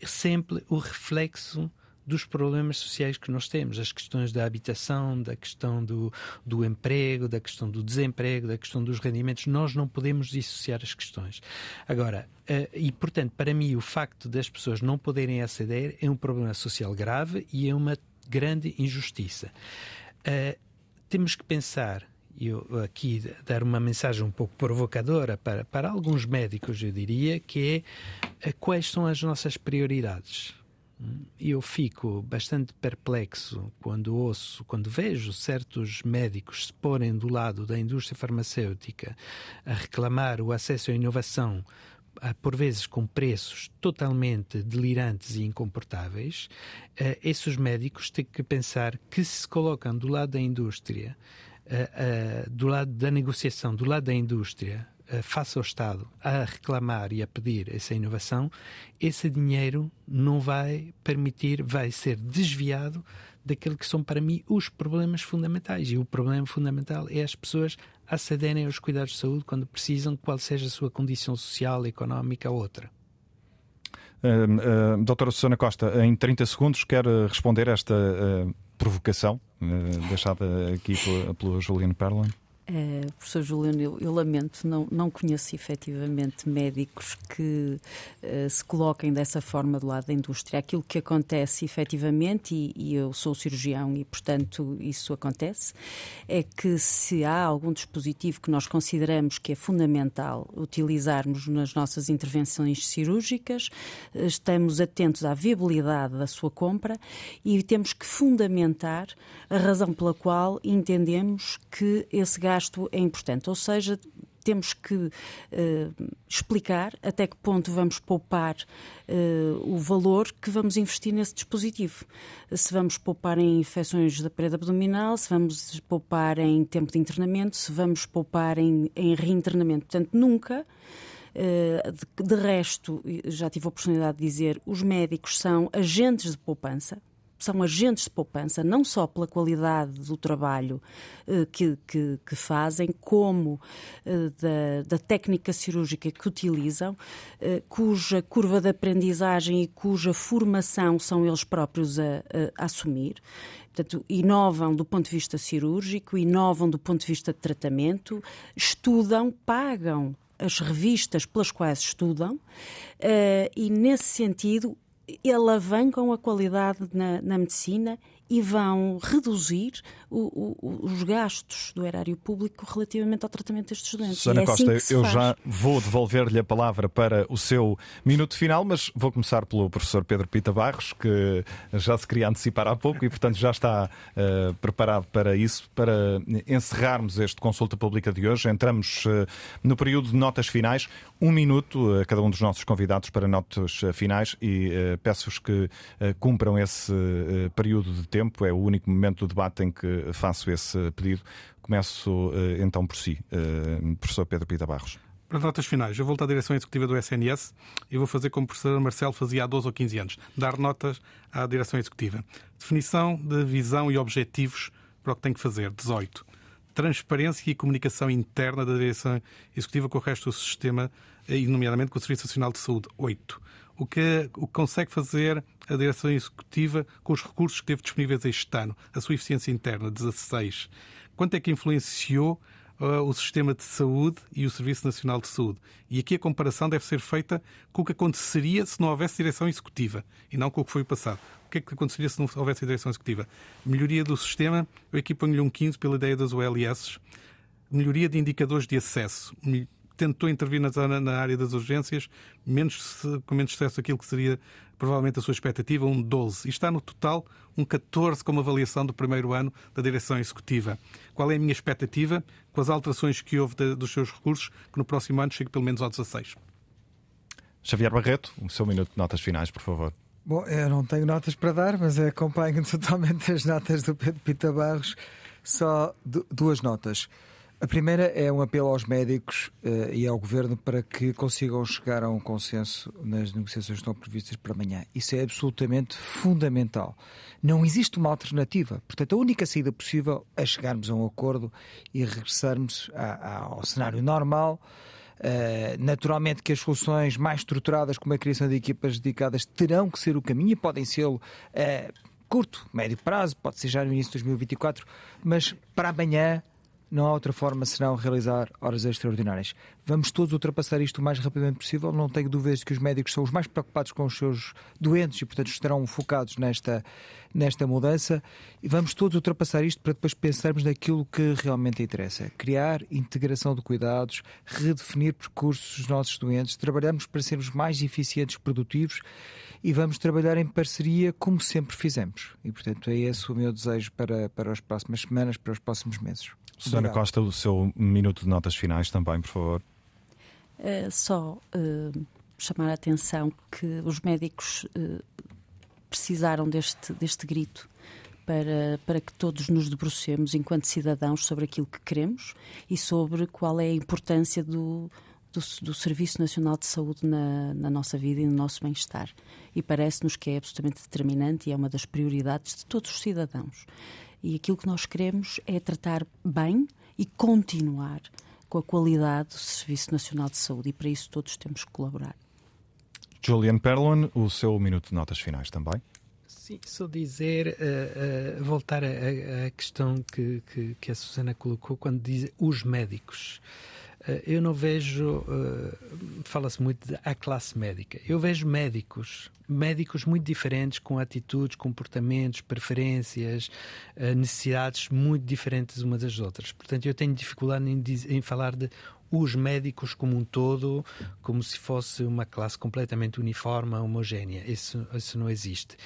sempre o reflexo dos problemas sociais que nós temos, as questões da habitação, da questão do, do emprego, da questão do desemprego, da questão dos rendimentos. Nós não podemos dissociar as questões. Agora, uh, e portanto, para mim, o facto das pessoas não poderem aceder é um problema social grave e é uma grande injustiça. Uh, temos que pensar eu aqui dar uma mensagem um pouco provocadora para, para alguns médicos, eu diria, que é quais são as nossas prioridades. Eu fico bastante perplexo quando ouço, quando vejo certos médicos se porem do lado da indústria farmacêutica a reclamar o acesso à inovação, por vezes com preços totalmente delirantes e incomportáveis. Eh, esses médicos têm que pensar que se colocam do lado da indústria uh, do lado da negociação, do lado da indústria, face ao Estado, a reclamar e a pedir essa inovação, esse dinheiro não vai permitir, vai ser desviado daquilo que são para mim os problemas fundamentais. E o problema fundamental é as pessoas acederem aos cuidados de saúde quando precisam, qual seja a sua condição social, económica ou outra. Uh, uh, doutora Susana Costa, em 30 segundos, quer responder esta uh, provocação deixada aqui pelo, pelo Juliano Perlin? Uh, professor Juliano, eu, eu, lamento, não, não conheço efetivamente médicos que uh, se coloquem dessa forma do lado da indústria. Aquilo que acontece efetivamente, e, e, eu sou cirurgião e, portanto, isso acontece, é que se há algum dispositivo que nós consideramos que é fundamental utilizarmos nas nossas intervenções cirúrgicas, uh, estamos atentos à viabilidade da sua compra e temos que fundamentar a razão pela qual entendemos que esse gasto gasto é importante, ou seja, temos que uh, explicar até que ponto vamos poupar uh, o valor que vamos investir nesse dispositivo. Se vamos poupar em infecções da parede abdominal, se vamos poupar em tempo de internamento, se vamos poupar em, em reinternamento. Portanto, nunca. De, de resto, já tive a oportunidade de dizer, os médicos são agentes de poupança, são agentes de poupança, não só pela qualidade do trabalho eh, que, que, que, fazem, como eh, da, da, técnica cirúrgica que utilizam, eh, cuja curva de aprendizagem e cuja formação são eles próprios a, a assumir. Portanto, inovam do ponto de vista cirúrgico, inovam do ponto de vista de tratamento, estudam, pagam as revistas pelas quais estudam, uh, e nesse sentido alavancam a qualidade na, na medicina e vão reduzir o, o, os gastos do erário público relativamente ao tratamento destes doentes. Susana é Costa, assim eu já vou devolver-lhe a palavra para o seu minuto final, mas vou começar pelo professor Pedro Pita Barros, que já se queria antecipar há pouco e, portanto, já está uh, preparado para isso, para encerrarmos este consulta pública de hoje. Entramos uh, no período de notas finais. Um minuto a cada um dos nossos convidados para notas finais e peço-vos que cumpram esse período de tempo. É o único momento do debate em que faço esse pedido. Começo eh, então por si, eh, professor Pedro Pita Barros. Para notas finais, eu volto à direção executiva do SNS e vou fazer como o professor Marcelo fazia há 12 ou 15 anos, dar notas à direção executiva. Definição de visão e objetivos para o que tem que fazer, 18. Transparência e comunicação interna da direção executiva com o resto do sistema, e nomeadamente com o Serviço Nacional de Saúde, 8 o que, o que consegue fazer a direção executiva com os recursos que teve disponíveis este ano, a sua eficiência interna, 16. Quanto é que influenciou uh, o sistema de saúde e o Serviço Nacional de Saúde? E aqui a comparação deve ser feita com o que aconteceria se não houvesse direção executiva e não com o que foi o passado. O que é que aconteceria se não houvesse direção executiva? Melhoria do sistema, eu aqui ponho-lhe um 15 pela ideia das OLS. Melhoria de indicadores de acesso, tentou intervir na, zona, na área das urgências, menos, com menos sucesso aquilo que seria provavelmente a sua expectativa, um 12. E está no total um 14 como avaliação do primeiro ano da direção executiva. Qual é a minha expectativa com as alterações que houve de, dos seus recursos, que no próximo ano chegue pelo menos ao 16? Xavier Barreto, o seu minuto de notas finais, por favor. Bom, eu não tenho notas para dar, mas acompanho totalmente as notas do Pedro Pita Barros. Só duas notas. A primeira é um apelo aos médicos uh, e ao governo para que consigam chegar a um consenso nas negociações que estão previstas para amanhã. Isso é absolutamente fundamental. Não existe uma alternativa. Portanto, a única saída possível é chegarmos a um acordo e regressarmos a, a, ao cenário normal Uh, naturalmente que as soluções mais estruturadas, como a criação de equipas dedicadas, terão que ser o caminho e podem ser uh, curto, médio prazo, pode ser já no início de 2024, mas para amanhã não há outra forma senão realizar horas extraordinárias. Vamos todos ultrapassar isto o mais rapidamente possível. Não tenho dúvidas de que os médicos são os mais preocupados com os seus doentes e, portanto, estarão focados nesta, nesta mudança. E vamos todos ultrapassar isto para depois pensarmos naquilo que realmente interessa: criar integração de cuidados, redefinir percursos dos nossos doentes, trabalhamos para sermos mais eficientes produtivos e vamos trabalhar em parceria como sempre fizemos. E, portanto, é esse o meu desejo para, para as próximas semanas, para os próximos meses. Susana Costa, o seu minuto de notas finais também, por favor. Uh, só uh, chamar a atenção que os médicos uh, precisaram deste, deste grito para, para que todos nos debrucemos enquanto cidadãos sobre aquilo que queremos e sobre qual é a importância do, do, do Serviço Nacional de Saúde na, na nossa vida e no nosso bem-estar. E parece-nos que é absolutamente determinante e é uma das prioridades de todos os cidadãos. E aquilo que nós queremos é tratar bem e continuar com a qualidade do Serviço Nacional de Saúde. E para isso todos temos que colaborar. Julian Perlon, o seu minuto de notas finais também. Sim, só dizer, uh, uh, voltar à questão que, que, que, a Susana colocou quando diz os médicos. Uh, eu não vejo, fala-se muito da classe médica, eu vejo médicos médicos muito diferentes, com atitudes, comportamentos, preferências, eh, necessidades muito diferentes umas das outras. Portanto, eu tenho dificuldade em, em falar de os médicos como um todo, como se fosse uma classe completamente uniforme, homogénea. Isso, isso não existe.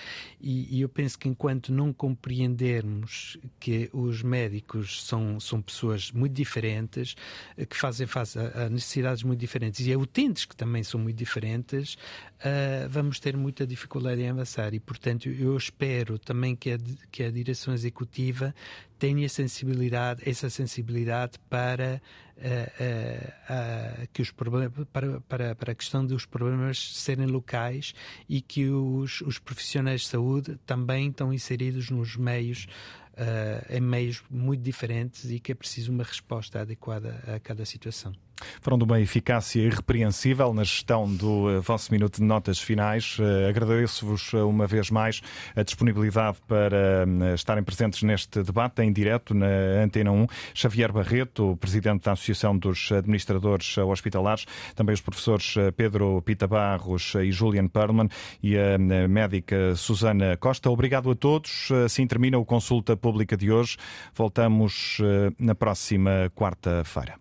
E, e, eu penso que enquanto não compreendermos que os médicos são, são pessoas muito diferentes, eh, que fazem face a, a necessidades muito diferentes e a utentes que também são muito diferentes, uh, vamos ter muita dificuldade em avançar. E, portanto, eu espero também que a, que a direção executiva tenha sensibilidade, essa sensibilidade para uh, uh, que os problemas, para, para, para a questão dos problemas serem locais e que os, os profissionais de saúde também estão inseridos nos meios uh, em meios muito diferentes e que é preciso uma resposta adequada a cada situação. Foram de uma eficácia irrepreensível na gestão do uh, vosso minuto de notas finais. Uh, Agradeço-vos uma vez mais a disponibilidade para estarem presentes neste debate em direto na Antena 1. Xavier Barreto, presidente da Associação dos Administradores Hospitalares, também os professores Pedro Pita Barros e Julian Perlman e a médica Susana Costa. Obrigado a todos. Assim termina o Consulta Pública de hoje. Voltamos na próxima quarta-feira.